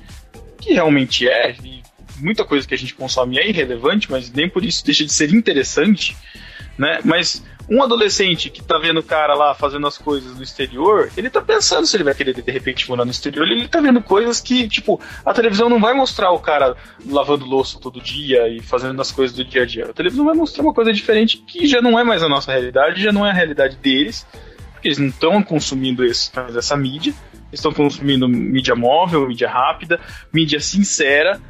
que realmente é, e muita coisa que a gente consome é irrelevante, mas nem por isso deixa de ser interessante, né? Mas um adolescente que tá vendo o cara lá fazendo as coisas no exterior, ele tá pensando se ele vai querer de repente morar no exterior. Ele tá vendo coisas que, tipo, a televisão não vai mostrar o cara lavando louça todo dia e fazendo as coisas do dia a dia. A televisão vai mostrar uma coisa diferente que já não é mais a nossa realidade, já não é a realidade deles, porque eles não estão consumindo esse, essa mídia, estão consumindo mídia móvel, mídia rápida, mídia sincera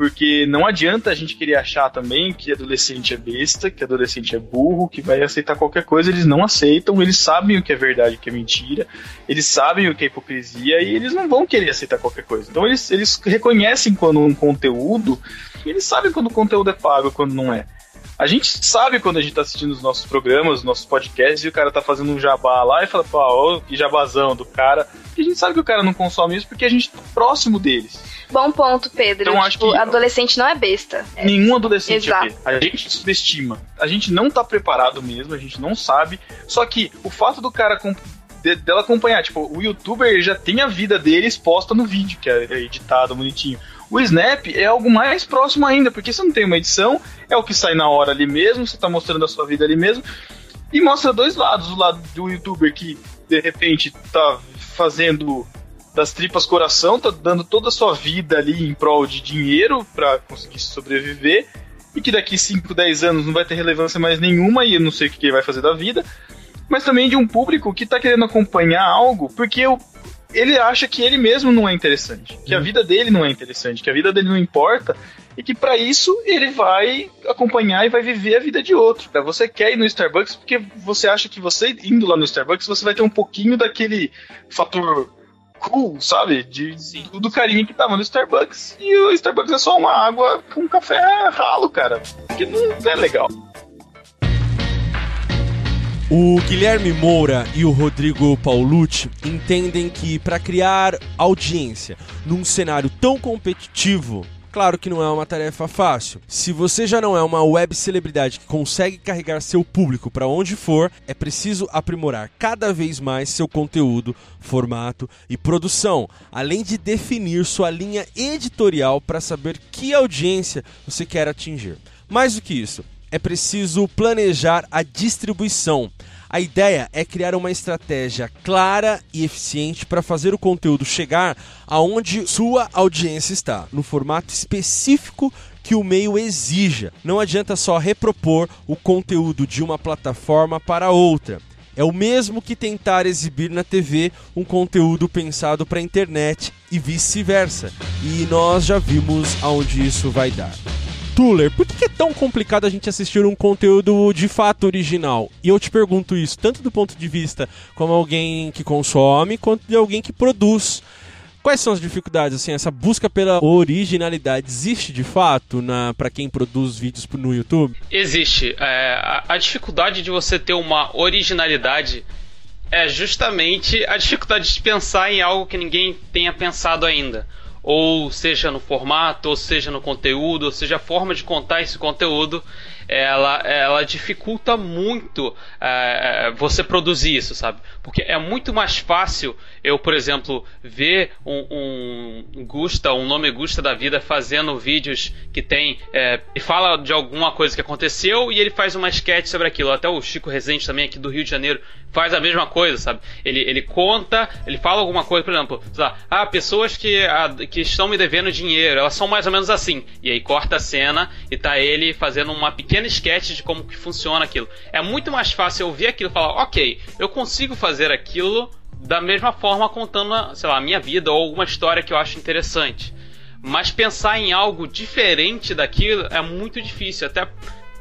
porque não adianta a gente querer achar também que adolescente é besta, que adolescente é burro, que vai aceitar qualquer coisa. Eles não aceitam, eles sabem o que é verdade e o que é mentira, eles sabem o que é hipocrisia e eles não vão querer aceitar qualquer coisa. Então eles, eles reconhecem quando um conteúdo, eles sabem quando o conteúdo é pago quando não é. A gente sabe quando a gente tá assistindo os nossos programas, os nossos podcasts, e o cara tá fazendo um jabá lá e fala, pô, ó, que jabazão do cara. E a gente sabe que o cara não consome isso porque a gente tá próximo deles. Bom ponto, Pedro. Então, acho tipo, que adolescente não é besta. É nenhum adolescente Exato. é besta. A gente subestima. A gente não tá preparado mesmo, a gente não sabe. Só que o fato do cara dela acompanhar, tipo, o youtuber já tem a vida dele exposta no vídeo, que é editado bonitinho. O Snap é algo mais próximo ainda, porque você não tem uma edição, é o que sai na hora ali mesmo, você tá mostrando a sua vida ali mesmo. e mostra dois lados, o lado do youtuber que de repente tá fazendo das tripas coração, tá dando toda a sua vida ali em prol de dinheiro para conseguir sobreviver e que daqui 5, 10 anos não vai ter relevância mais nenhuma e eu não sei o que ele vai fazer da vida, mas também de um público que tá querendo acompanhar algo porque o ele acha que ele mesmo não é interessante, que a uhum. vida dele não é interessante, que a vida dele não importa e que para isso ele vai acompanhar e vai viver a vida de outro. Você quer ir no Starbucks porque você acha que você indo lá no Starbucks você vai ter um pouquinho daquele fator cool, sabe? De, do carinho que tava no Starbucks. E o Starbucks é só uma água com café ralo, cara. Que não é legal. O Guilherme Moura e o Rodrigo Paulucci entendem que para criar audiência num cenário tão competitivo Claro que não é uma tarefa fácil. Se você já não é uma web celebridade que consegue carregar seu público para onde for, é preciso aprimorar cada vez mais seu conteúdo, formato e produção, além de definir sua linha editorial para saber que audiência você quer atingir. Mais do que isso, é preciso planejar a distribuição. A ideia é criar uma estratégia clara e eficiente para fazer o conteúdo chegar aonde sua audiência está, no formato específico que o meio exija. Não adianta só repropor o conteúdo de uma plataforma para outra. É o mesmo que tentar exibir na TV um conteúdo pensado para a internet e vice-versa. E nós já vimos aonde isso vai dar. Tuller, por que é tão complicado a gente assistir um conteúdo de fato original? E eu te pergunto isso, tanto do ponto de vista como alguém que consome, quanto de alguém que produz. Quais são as dificuldades? Assim, essa busca pela originalidade existe de fato na para quem produz vídeos no YouTube? Existe. É, a, a dificuldade de você ter uma originalidade é justamente a dificuldade de pensar em algo que ninguém tenha pensado ainda ou seja no formato, ou seja no conteúdo, ou seja a forma de contar esse conteúdo, ela, ela dificulta muito é, você produzir isso, sabe? Porque é muito mais fácil eu, por exemplo, ver um, um Gusta, um nome Gusta da vida fazendo vídeos que tem. É, e fala de alguma coisa que aconteceu e ele faz uma sketch sobre aquilo. Até o Chico Rezende também aqui do Rio de Janeiro faz a mesma coisa, sabe? Ele, ele conta, ele fala alguma coisa, por exemplo, sei lá, ah, pessoas que, a, que estão me devendo dinheiro, elas são mais ou menos assim. E aí corta a cena e tá ele fazendo uma pequena sketch de como que funciona aquilo. É muito mais fácil eu ver aquilo e falar, ok, eu consigo fazer aquilo da mesma forma contando, sei lá, a minha vida ou alguma história que eu acho interessante. Mas pensar em algo diferente daquilo é muito difícil, até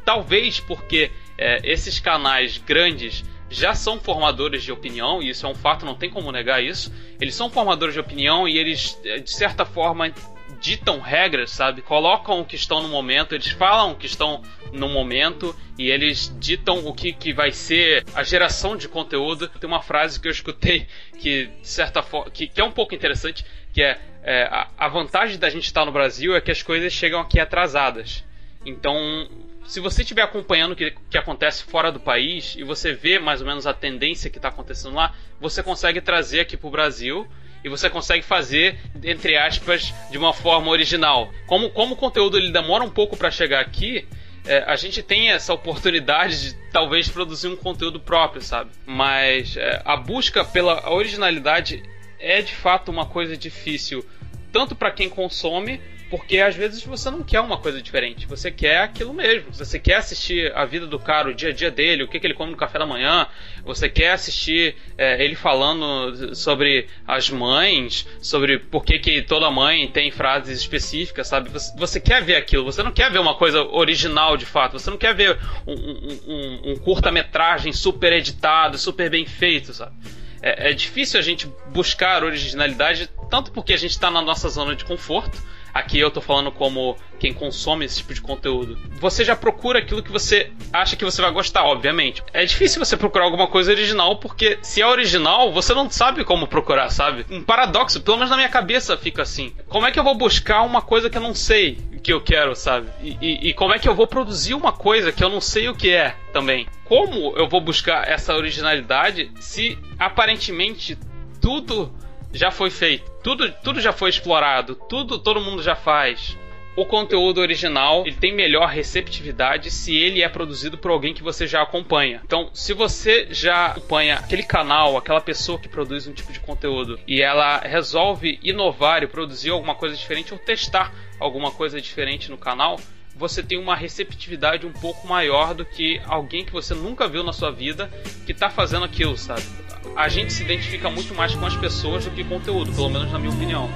talvez porque é, esses canais grandes já são formadores de opinião, e isso é um fato, não tem como negar isso. Eles são formadores de opinião e eles, é, de certa forma, ditam regras, sabe? Colocam o que estão no momento, eles falam o que estão no momento e eles ditam o que, que vai ser a geração de conteúdo. Tem uma frase que eu escutei que, de certa forma, que, que é um pouco interessante, que é, é a, a vantagem da gente estar no Brasil é que as coisas chegam aqui atrasadas. Então, se você estiver acompanhando o que, que, acontece fora do país e você vê mais ou menos a tendência que está acontecendo lá, você consegue trazer aqui para o Brasil e você consegue fazer, entre aspas, de uma forma original. Como, como o conteúdo ele demora um pouco para chegar aqui, é, a gente tem essa oportunidade de talvez produzir um conteúdo próprio, sabe? Mas é, a busca pela originalidade é de fato uma coisa difícil, tanto para quem consome porque às vezes você não quer uma coisa diferente, você quer aquilo mesmo. Você quer assistir a vida do cara, o dia a dia dele, o que, que ele come no café da manhã, você quer assistir é, ele falando sobre as mães, sobre por que, que toda mãe tem frases específicas, sabe? Você, você, quer ver aquilo, você não quer ver uma coisa original de fato, você não quer ver um, um, um, um curta-metragem super editado, super bem feito, sabe? É, é difícil a gente buscar originalidade, tanto porque a gente está na nossa zona de conforto Aqui eu tô falando como quem consome esse tipo de conteúdo. Você já procura aquilo que você acha que você vai gostar, obviamente. É difícil você procurar alguma coisa original, porque se é original, você não sabe como procurar, sabe? Um paradoxo, pelo menos na minha cabeça fica assim. Como é que eu vou buscar uma coisa que eu não sei que eu quero, sabe? E, e, e como é que eu vou produzir uma coisa que eu não sei o que é também? Como eu vou buscar essa originalidade se aparentemente tudo já foi feito, tudo, tudo já foi explorado, tudo todo mundo já faz. o conteúdo original ele tem melhor receptividade se ele é produzido por alguém que você já acompanha. Então, se você já acompanha aquele canal, aquela pessoa que produz um tipo de conteúdo e ela resolve inovar e produzir alguma coisa diferente ou testar alguma coisa diferente no canal, você tem uma receptividade um pouco maior do que alguém que você nunca viu na sua vida que está fazendo aquilo, sabe? A gente se identifica muito mais com as pessoas do que conteúdo, pelo menos na minha opinião.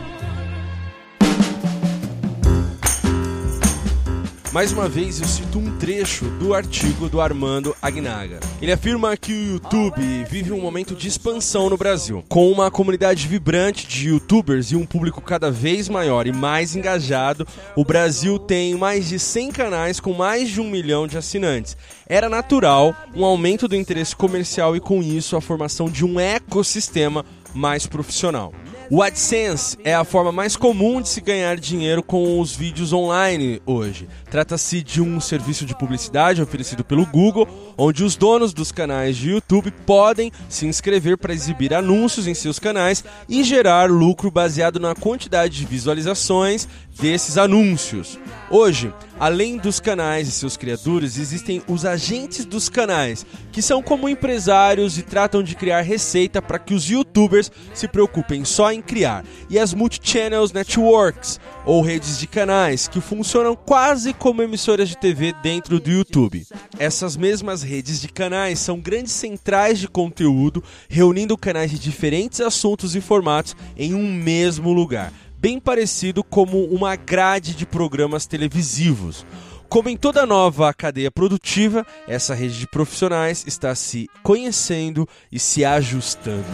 Mais uma vez eu cito um trecho do artigo do Armando Agnaga. Ele afirma que o YouTube vive um momento de expansão no Brasil. Com uma comunidade vibrante de youtubers e um público cada vez maior e mais engajado, o Brasil tem mais de 100 canais com mais de um milhão de assinantes. Era natural um aumento do interesse comercial e, com isso, a formação de um ecossistema mais profissional. O AdSense é a forma mais comum de se ganhar dinheiro com os vídeos online hoje. Trata-se de um serviço de publicidade oferecido pelo Google, onde os donos dos canais de YouTube podem se inscrever para exibir anúncios em seus canais e gerar lucro baseado na quantidade de visualizações desses anúncios. Hoje, além dos canais e seus criadores, existem os agentes dos canais, que são como empresários e tratam de criar receita para que os youtubers se preocupem só em criar, e as multi-channels networks, ou redes de canais, que funcionam quase como emissoras de TV dentro do YouTube. Essas mesmas redes de canais são grandes centrais de conteúdo, reunindo canais de diferentes assuntos e formatos em um mesmo lugar bem parecido como uma grade de programas televisivos. Como em toda nova cadeia produtiva, essa rede de profissionais está se conhecendo e se ajustando.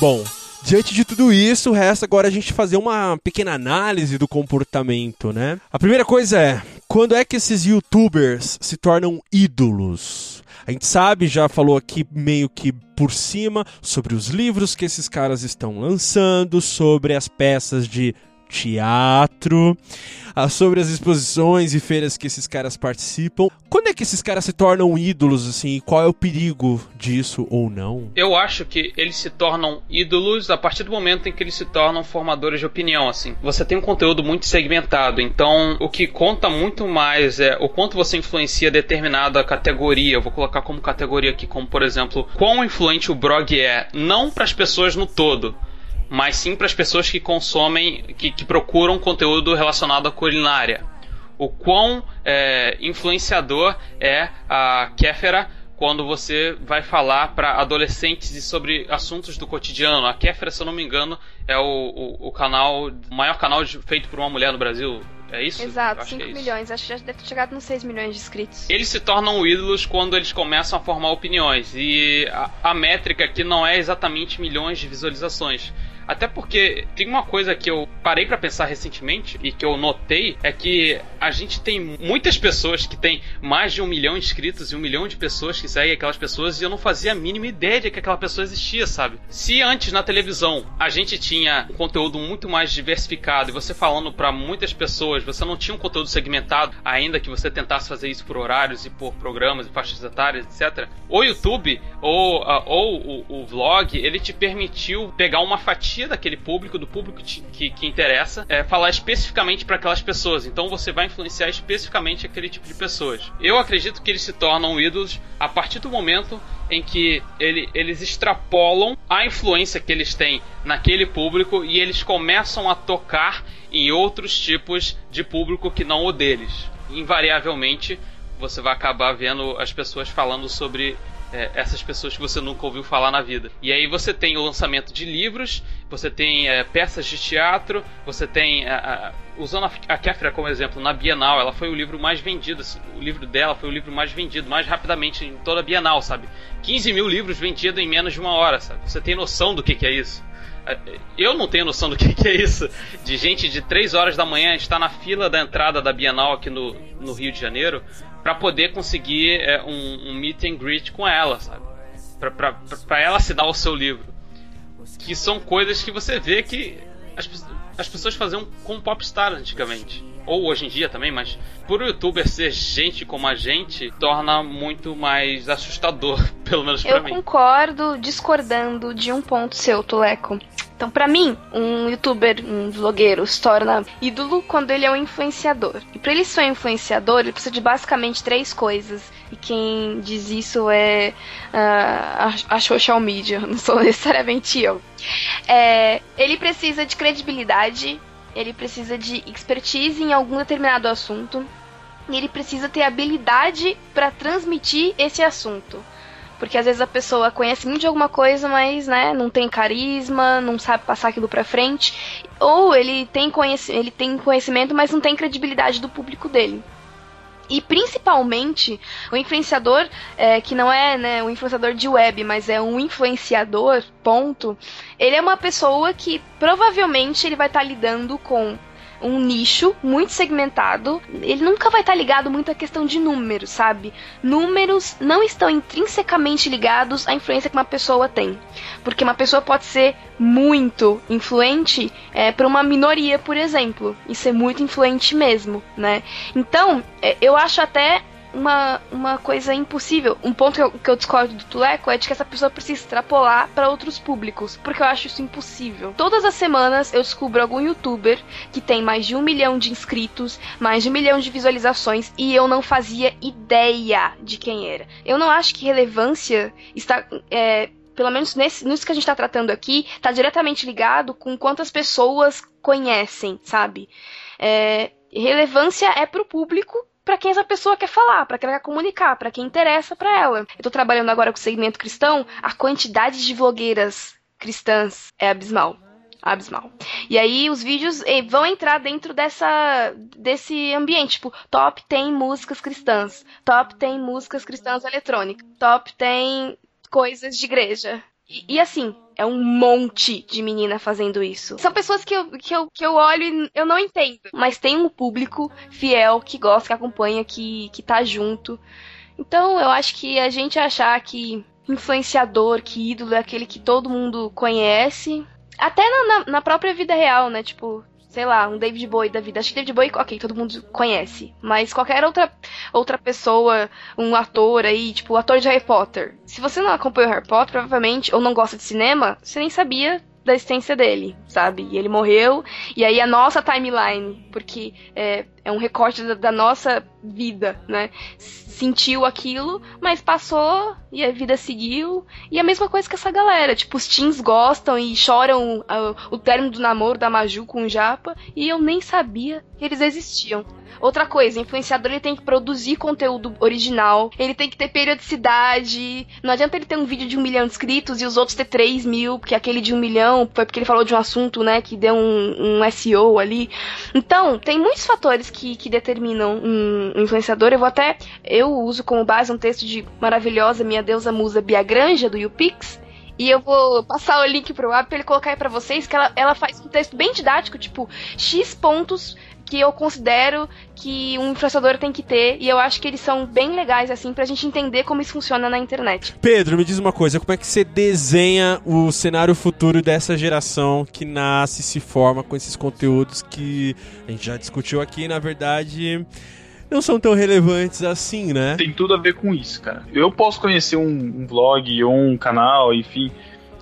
Bom, Diante de tudo isso, resta agora a gente fazer uma pequena análise do comportamento, né? A primeira coisa é, quando é que esses youtubers se tornam ídolos? A gente sabe, já falou aqui meio que por cima sobre os livros que esses caras estão lançando, sobre as peças de teatro, ah, sobre as exposições e feiras que esses caras participam. Quando é que esses caras se tornam ídolos, assim? Qual é o perigo disso ou não? Eu acho que eles se tornam ídolos a partir do momento em que eles se tornam formadores de opinião, assim. Você tem um conteúdo muito segmentado, então o que conta muito mais é o quanto você influencia determinada categoria. Eu vou colocar como categoria aqui, como por exemplo, quão influente o blog é, não para as pessoas no todo mas sim para as pessoas que consomem, que, que, procuram conteúdo relacionado à culinária. O quão é, influenciador é a Kéfera quando você vai falar para adolescentes sobre assuntos do cotidiano. A Kéfera, se eu não me engano, é o, o, o canal, o maior canal de, feito por uma mulher no Brasil. É isso? Exato, 5 é milhões. Acho que já deve ter chegado nos 6 milhões de inscritos. Eles se tornam ídolos quando eles começam a formar opiniões. E a, a métrica aqui não é exatamente milhões de visualizações até porque tem uma coisa que eu parei para pensar recentemente e que eu notei é que a gente tem muitas pessoas que têm mais de um milhão de inscritos e um milhão de pessoas que seguem aquelas pessoas e eu não fazia a mínima ideia de que aquela pessoa existia, sabe? Se antes na televisão a gente tinha um conteúdo muito mais diversificado e você falando para muitas pessoas, você não tinha um conteúdo segmentado, ainda que você tentasse fazer isso por horários e por programas e faixas etárias, etc. O YouTube ou, uh, ou o, o vlog, ele te permitiu pegar uma fatia daquele público, do público que, que interessa, é, falar especificamente para aquelas pessoas. Então você vai influenciar especificamente aquele tipo de pessoas. Eu acredito que eles se tornam ídolos a partir do momento em que ele, eles extrapolam a influência que eles têm naquele público e eles começam a tocar em outros tipos de público que não o deles. Invariavelmente, você vai acabar vendo as pessoas falando sobre é, essas pessoas que você nunca ouviu falar na vida. E aí você tem o lançamento de livros, você tem é, peças de teatro, você tem. A, usando a, a Kéfera como exemplo, na Bienal, ela foi o livro mais vendido, assim, o livro dela foi o livro mais vendido, mais rapidamente em toda a Bienal, sabe? 15 mil livros vendidos em menos de uma hora, sabe? Você tem noção do que, que é isso? É, eu não tenho noção do que, que é isso. De gente de 3 horas da manhã estar na fila da entrada da Bienal aqui no, no Rio de Janeiro para poder conseguir é, um, um, meet and greet com ela, sabe? Para ela assinar o seu livro. Que são coisas que você vê que as, as pessoas faziam com popstar antigamente. Ou hoje em dia também, mas por o youtuber ser gente como a gente, torna muito mais assustador, (laughs) pelo menos pra Eu mim. concordo, discordando de um ponto seu, Tuleco. Então, pra mim, um youtuber, um vlogueiro, se torna ídolo quando ele é um influenciador. E pra ele ser um influenciador, ele precisa de basicamente três coisas. E quem diz isso é uh, a, a social media, (laughs) não sou necessariamente eu. É, ele precisa de credibilidade, ele precisa de expertise em algum determinado assunto, e ele precisa ter habilidade para transmitir esse assunto. Porque às vezes a pessoa conhece muito de alguma coisa, mas né, não tem carisma, não sabe passar aquilo pra frente. Ou ele tem, ele tem conhecimento, mas não tem credibilidade do público dele. E principalmente o influenciador, é, que não é né, um influenciador de web, mas é um influenciador, ponto. Ele é uma pessoa que provavelmente ele vai estar tá lidando com um nicho muito segmentado. Ele nunca vai estar ligado muito à questão de números, sabe? Números não estão intrinsecamente ligados à influência que uma pessoa tem. Porque uma pessoa pode ser muito influente é, para uma minoria, por exemplo, e ser muito influente mesmo, né? Então, é, eu acho até uma, uma coisa impossível. Um ponto que eu, que eu discordo do Tuleco é de que essa pessoa precisa extrapolar para outros públicos, porque eu acho isso impossível. Todas as semanas eu descubro algum youtuber que tem mais de um milhão de inscritos, mais de um milhão de visualizações e eu não fazia ideia de quem era. Eu não acho que relevância está. É, pelo menos nesse, nisso que a gente está tratando aqui, está diretamente ligado com quantas pessoas conhecem, sabe? É, relevância é pro público para quem essa pessoa quer falar, para quem ela quer comunicar, para quem interessa para ela. Eu tô trabalhando agora com o segmento cristão, a quantidade de vlogueiras cristãs é abismal. Abismal. E aí os vídeos eh, vão entrar dentro dessa desse ambiente, tipo, top tem músicas cristãs, top tem músicas cristãs eletrônicas, top tem coisas de igreja. E, e, assim, é um monte de menina fazendo isso. São pessoas que eu, que, eu, que eu olho e eu não entendo. Mas tem um público fiel que gosta, que acompanha, que, que tá junto. Então eu acho que a gente achar que influenciador, que ídolo é aquele que todo mundo conhece. Até na, na própria vida real, né? Tipo, sei lá, um David Bowie da vida. Acho que David Bowie, ok, todo mundo conhece. Mas qualquer outra, outra pessoa, um ator aí, tipo, ator de Harry Potter. Se você não acompanha o Harry Potter, provavelmente, ou não gosta de cinema, você nem sabia da existência dele, sabe? E ele morreu, e aí a nossa timeline, porque é, é um recorte da, da nossa vida, né? sentiu aquilo, mas passou e a vida seguiu. E a mesma coisa que essa galera. Tipo, os teens gostam e choram uh, o término do namoro da Maju com o Japa. E eu nem sabia que eles existiam. Outra coisa, influenciador ele tem que produzir conteúdo original, ele tem que ter periodicidade. Não adianta ele ter um vídeo de um milhão de inscritos e os outros ter 3 mil, porque aquele de um milhão foi porque ele falou de um assunto, né, que deu um, um SEO ali. Então, tem muitos fatores que, que determinam um, influenciador. Eu vou até. Eu uso como base um texto de maravilhosa minha deusa musa Bia Granja, do YouPix, e eu vou passar o link pro app pra ele colocar aí pra vocês, que ela, ela faz um texto bem didático, tipo, X pontos que eu considero que um influenciador tem que ter, e eu acho que eles são bem legais, assim, pra gente entender como isso funciona na internet. Pedro, me diz uma coisa, como é que você desenha o cenário futuro dessa geração que nasce e se forma com esses conteúdos que a gente já discutiu aqui, na verdade não são tão relevantes assim, né? Tem tudo a ver com isso, cara. Eu posso conhecer um, um vlog ou um canal, enfim,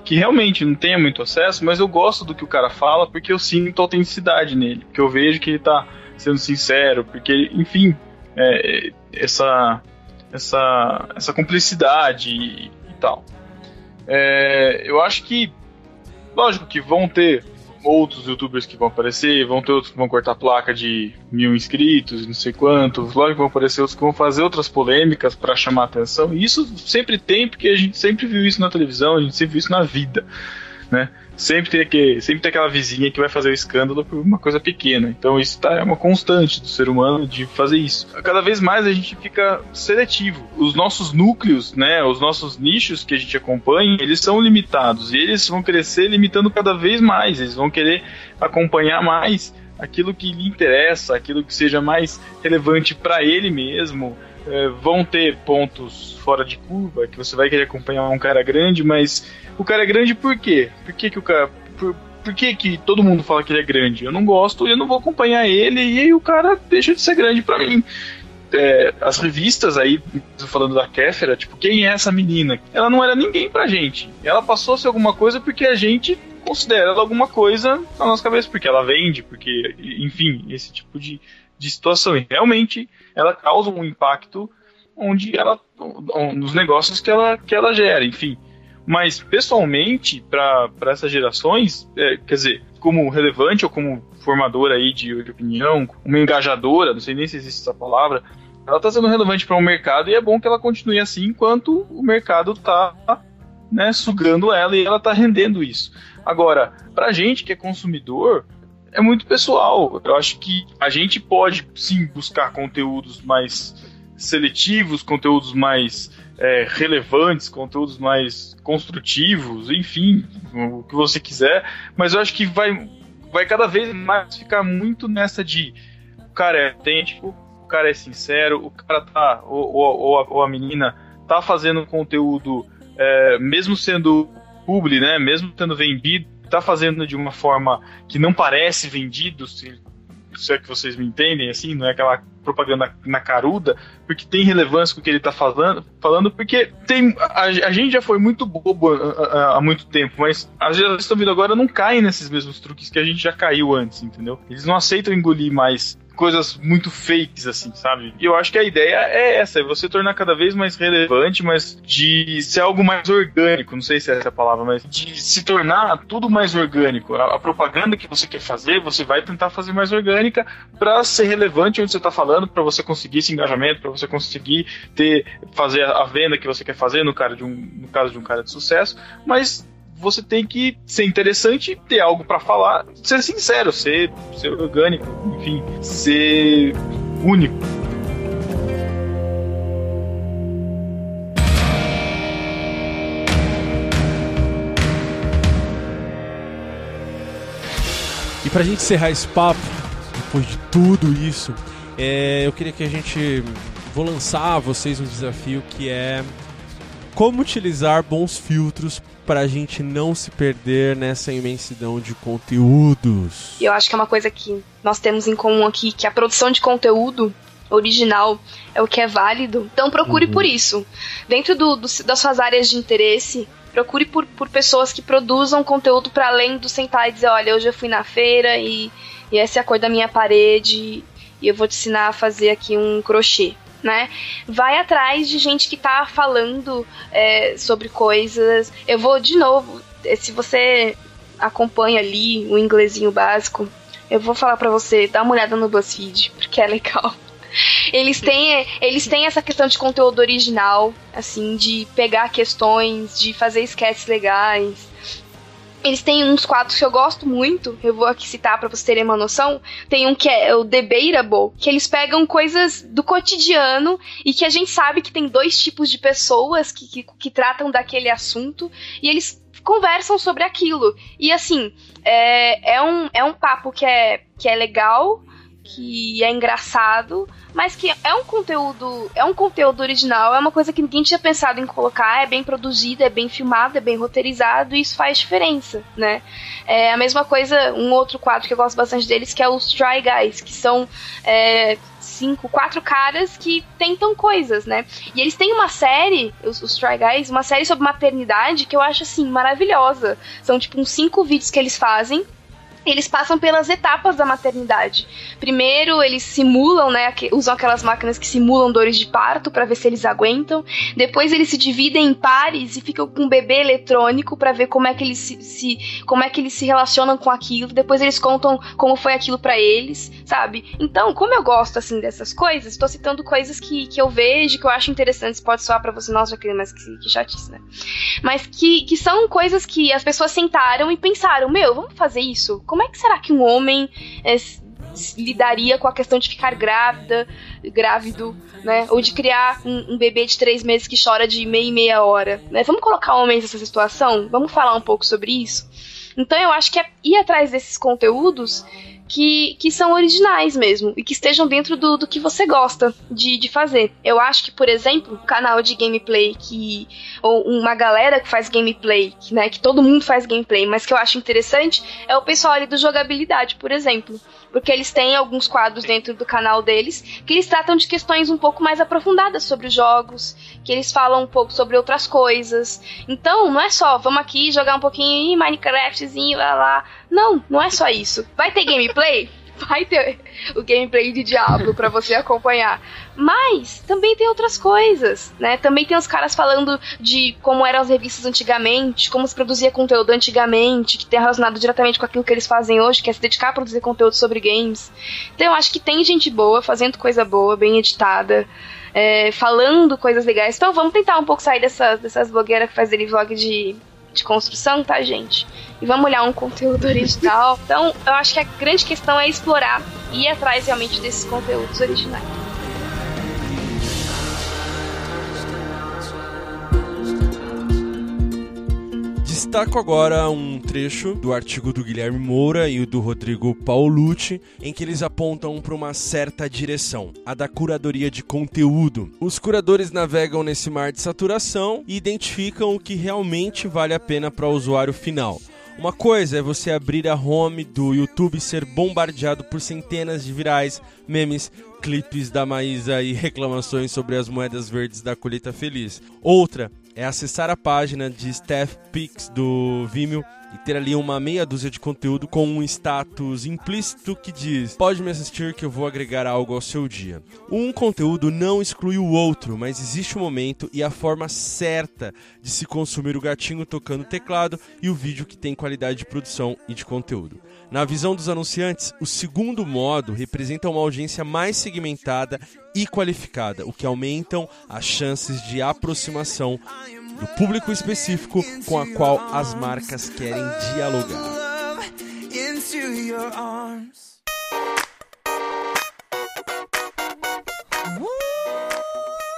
que realmente não tenha muito acesso, mas eu gosto do que o cara fala porque eu sinto autenticidade nele, porque eu vejo que ele tá sendo sincero, porque, enfim, é, essa, essa, essa cumplicidade e, e tal. É, eu acho que, lógico que vão ter outros youtubers que vão aparecer, vão ter outros que vão cortar placa de mil inscritos, não sei quanto, logo vão aparecer outros que vão fazer outras polêmicas para chamar atenção. E isso sempre tem, porque a gente sempre viu isso na televisão, a gente sempre viu isso na vida, né? Sempre tem, que, sempre tem aquela vizinha que vai fazer o escândalo por uma coisa pequena. Então isso tá, é uma constante do ser humano de fazer isso. Cada vez mais a gente fica seletivo. Os nossos núcleos, né, os nossos nichos que a gente acompanha, eles são limitados e eles vão crescer limitando cada vez mais. Eles vão querer acompanhar mais aquilo que lhe interessa, aquilo que seja mais relevante para ele mesmo. É, vão ter pontos fora de curva que você vai querer acompanhar um cara grande, mas o cara é grande por quê? Por que, que o cara. Por, por que, que todo mundo fala que ele é grande? Eu não gosto eu não vou acompanhar ele, e aí o cara deixa de ser grande para mim. É, as revistas aí, falando da Kéfera, tipo, quem é essa menina? Ela não era ninguém pra gente. Ela passou a ser alguma coisa porque a gente considera ela alguma coisa na nossa cabeça, porque ela vende, porque, enfim, esse tipo de, de situação. E realmente ela causa um impacto onde ela. nos negócios que ela, que ela gera, enfim. Mas, pessoalmente, para essas gerações, é, quer dizer, como relevante ou como formadora aí de, de, opinião, uma engajadora, não sei nem se existe essa palavra, ela está sendo relevante para o um mercado e é bom que ela continue assim enquanto o mercado está né, sugando ela e ela está rendendo isso. Agora, para a gente que é consumidor, é muito pessoal. Eu acho que a gente pode sim buscar conteúdos mais seletivos, conteúdos mais é, relevantes, conteúdos mais construtivos, enfim, o que você quiser, mas eu acho que vai, vai cada vez mais ficar muito nessa de o cara é autêntico, o cara é sincero, o cara tá, ou, ou, a, ou a menina tá fazendo conteúdo, é, mesmo sendo publi, né, mesmo sendo vendido, tá fazendo de uma forma que não parece vendido, se se é que vocês me entendem, assim, não é aquela propaganda na caruda, porque tem relevância com o que ele está falando, falando, porque tem a, a, gente já foi muito bobo há, há muito tempo, mas as gerações que estão vindo agora não caem nesses mesmos truques que a gente já caiu antes, entendeu? Eles não aceitam engolir mais coisas muito fakes, assim, sabe? E eu acho que a ideia é essa, é você tornar cada vez mais relevante, mas de ser algo mais orgânico, não sei se é essa a palavra, mas de se tornar tudo mais orgânico. A, a propaganda que você quer fazer, você vai tentar fazer mais orgânica para ser relevante onde você está falando, para você conseguir esse engajamento, para você conseguir ter fazer a, venda que você quer fazer no, cara de um, no caso de um cara de sucesso, mas você tem que ser interessante, ter algo para falar, ser sincero, ser, ser orgânico, enfim, ser único. E pra gente encerrar esse papo, depois de tudo isso, é, eu queria que a gente. Vou lançar a vocês um desafio que é como utilizar bons filtros para a gente não se perder nessa imensidão de conteúdos. Eu acho que é uma coisa que nós temos em comum aqui, que a produção de conteúdo original é o que é válido. Então procure uhum. por isso. Dentro do, do, das suas áreas de interesse, procure por, por pessoas que produzam conteúdo para além do sentar e dizer, olha, hoje eu fui na feira e, e essa é a cor da minha parede e eu vou te ensinar a fazer aqui um crochê né? Vai atrás de gente que tá falando é, sobre coisas. Eu vou de novo, eh, se você acompanha ali o inglesinho básico, eu vou falar para você, dá uma olhada no BuzzFeed, (laughs) porque é legal. Eles têm, eles têm essa questão de conteúdo original, assim, de pegar questões, de fazer sketches legais, eles têm uns quadros que eu gosto muito, eu vou aqui citar para vocês terem uma noção. Tem um que é o Debatable, que eles pegam coisas do cotidiano e que a gente sabe que tem dois tipos de pessoas que, que, que tratam daquele assunto e eles conversam sobre aquilo. E assim, é, é, um, é um papo que é, que é legal, que é engraçado, mas que é um conteúdo, é um conteúdo original, é uma coisa que ninguém tinha pensado em colocar, é bem produzido, é bem filmado, é bem roteirizado, e isso faz diferença, né? É a mesma coisa, um outro quadro que eu gosto bastante deles, que é os Try Guys, que são é, cinco, quatro caras que tentam coisas, né? E eles têm uma série, os, os Try Guys, uma série sobre maternidade que eu acho, assim, maravilhosa. São, tipo, uns cinco vídeos que eles fazem eles passam pelas etapas da maternidade. Primeiro, eles simulam, né, usam aquelas máquinas que simulam dores de parto para ver se eles aguentam. Depois, eles se dividem em pares e ficam com um bebê eletrônico para ver como é que eles se, se, como é que eles se relacionam com aquilo. Depois, eles contam como foi aquilo para eles, sabe? Então, como eu gosto assim dessas coisas, estou citando coisas que, que eu vejo, que eu acho interessantes. Pode soar para você, nossa, Jaqueline, mas que, que chatice, né? Mas que, que são coisas que as pessoas sentaram e pensaram: meu, vamos fazer isso? Como é que será que um homem é, lidaria com a questão de ficar grávida, grávido, né? Ou de criar um, um, bebê de três meses que chora de meia e meia hora, né? Vamos colocar homens nessa situação? Vamos falar um pouco sobre isso? Então eu acho que é ir atrás desses conteúdos que, que são originais mesmo e que estejam dentro do, do que você gosta de, de fazer. Eu acho que, por exemplo, um canal de gameplay que. ou uma galera que faz gameplay, né? Que todo mundo faz gameplay, mas que eu acho interessante é o pessoal ali do jogabilidade, por exemplo porque eles têm alguns quadros dentro do canal deles que eles tratam de questões um pouco mais aprofundadas sobre os jogos, que eles falam um pouco sobre outras coisas. Então, não é só, vamos aqui jogar um pouquinho em Minecraftzinho, lá lá. Não, não é só isso. Vai ter gameplay? Vai ter o gameplay de Diablo para você acompanhar. Mas também tem outras coisas, né? Também tem os caras falando de como eram as revistas antigamente, como se produzia conteúdo antigamente, que tem relacionado diretamente com aquilo que eles fazem hoje, que é se dedicar a produzir conteúdo sobre games. Então eu acho que tem gente boa fazendo coisa boa, bem editada. É, falando coisas legais. Então vamos tentar um pouco sair dessas, dessas blogueiras que fazem vlog de, de construção, tá, gente? e vamos olhar um conteúdo original. Então, eu acho que a grande questão é explorar e ir atrás realmente desses conteúdos originais. Destaco agora um trecho do artigo do Guilherme Moura e do Rodrigo Paulucci, em que eles apontam para uma certa direção, a da curadoria de conteúdo. Os curadores navegam nesse mar de saturação e identificam o que realmente vale a pena para o usuário final. Uma coisa é você abrir a home do YouTube e ser bombardeado por centenas de virais, memes, clipes da Maísa e reclamações sobre as moedas verdes da colheita feliz. Outra é acessar a página de Steph Pix do Vimeo e ter ali uma meia dúzia de conteúdo com um status implícito que diz: pode me assistir que eu vou agregar algo ao seu dia. Um conteúdo não exclui o outro, mas existe o um momento e a forma certa de se consumir o gatinho tocando teclado e o vídeo que tem qualidade de produção e de conteúdo. Na visão dos anunciantes, o segundo modo representa uma audiência mais segmentada e qualificada, o que aumentam as chances de aproximação do público específico com a qual as marcas querem dialogar.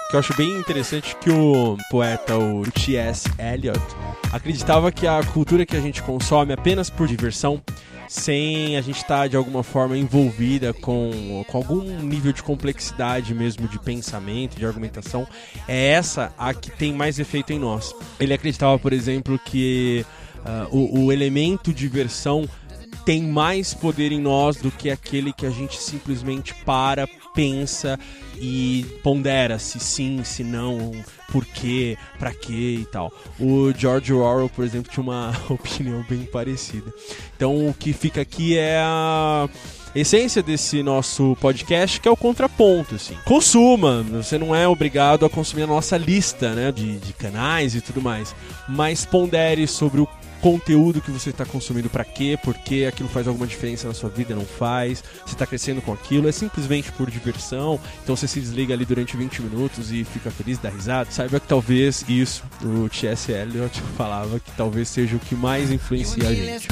que eu acho bem interessante que o poeta, o T.S. Eliot, acreditava que a cultura que a gente consome apenas por diversão sem a gente estar tá, de alguma forma envolvida com, com algum nível de complexidade mesmo de pensamento, de argumentação, é essa a que tem mais efeito em nós. Ele acreditava, por exemplo, que uh, o, o elemento diversão tem mais poder em nós do que aquele que a gente simplesmente para, pensa e pondera se sim, se não, por quê, pra quê e tal. O George Orwell, por exemplo, tinha uma (laughs) opinião bem parecida. Então o que fica aqui é a essência desse nosso podcast, que é o contraponto, assim. Consuma, você não é obrigado a consumir a nossa lista, né, de, de canais e tudo mais, mas pondere sobre o conteúdo que você está consumindo para quê, porque aquilo faz alguma diferença na sua vida, não faz, você está crescendo com aquilo, é simplesmente por diversão, então você se desliga ali durante 20 minutos e fica feliz, dá risada. Saiba que talvez isso, o T.S. Eliot falava que talvez seja o que mais influencia a gente.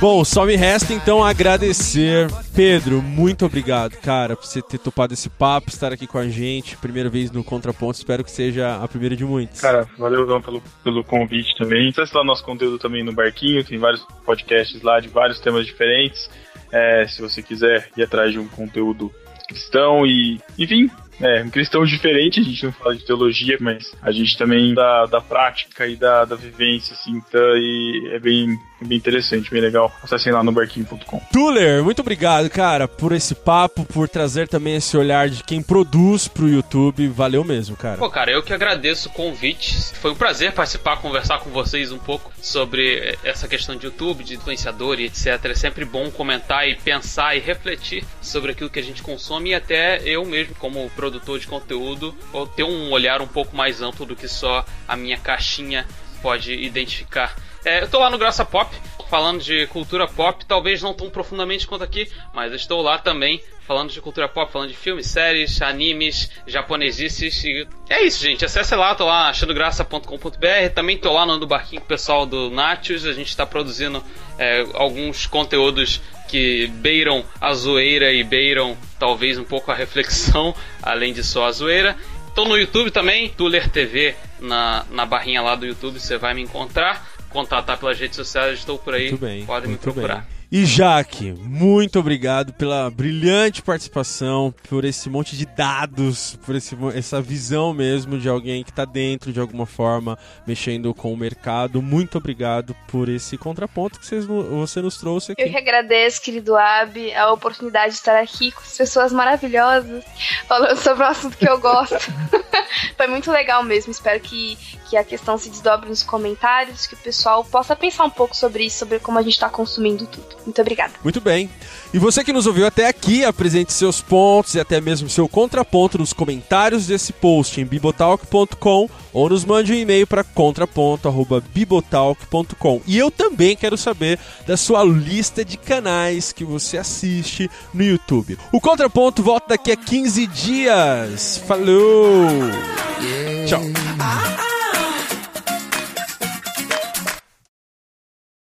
Bom, só me resta então agradecer. Pedro, muito obrigado, cara, por você ter topado esse papo, estar aqui com a gente. Primeira vez no Contraponto, espero que seja a primeira de muitos. Cara, valeu pelo, pelo convite também. Acesse lá nosso conteúdo também no Barquinho, tem vários podcasts lá de vários temas diferentes. É, se você quiser ir atrás de um conteúdo cristão e, enfim, é, um cristão diferente, a gente não fala de teologia, mas a gente também da, da prática e da, da vivência, assim, então, e é bem, bem interessante, bem legal. Acessem lá no barquinho.com. Tuller, muito obrigado, cara, por esse papo, por trazer também esse olhar de quem produz pro YouTube. Valeu mesmo, cara. Pô, cara, eu que agradeço o convite. Foi um prazer participar, conversar com vocês um pouco sobre essa questão de YouTube, de influenciador e etc. É sempre bom comentar e pensar e refletir sobre aquilo que a gente consome e até eu mesmo, como produtor produtor de conteúdo ou ter um olhar um pouco mais amplo do que só a minha caixinha pode identificar. É, eu estou lá no Graça Pop, falando de cultura pop, talvez não tão profundamente quanto aqui, mas estou lá também falando de cultura pop, falando de filmes, séries, animes, japonesices. E é isso, gente. Acesse lá, tô lá achandograça.com.br. Também tô lá no barquinho pessoal do Natius. A gente está produzindo é, alguns conteúdos que beiram a zoeira e beiram talvez um pouco a reflexão, (laughs) além de só a zoeira. Tô no YouTube também, Tuller TV, na, na barrinha lá do YouTube, você vai me encontrar. Contatar pelas redes sociais, estou por aí, bem, podem me procurar. Bem. E Jaque, muito obrigado pela brilhante participação, por esse monte de dados, por esse, essa visão mesmo de alguém que está dentro de alguma forma, mexendo com o mercado. Muito obrigado por esse contraponto que vocês, você nos trouxe aqui. Eu que agradeço, querido Ab, a oportunidade de estar aqui com as pessoas maravilhosas, falando sobre um assunto que eu gosto. (laughs) Foi muito legal mesmo. Espero que, que a questão se desdobre nos comentários, que o pessoal possa pensar um pouco sobre isso, sobre como a gente está consumindo tudo. Muito obrigada. Muito bem. E você que nos ouviu até aqui, apresente seus pontos e até mesmo seu contraponto nos comentários desse post em bibotalk.com ou nos mande um e-mail para contraponto@bibotalk.com. E eu também quero saber da sua lista de canais que você assiste no YouTube. O Contraponto volta daqui a 15 dias. Falou. Tchau.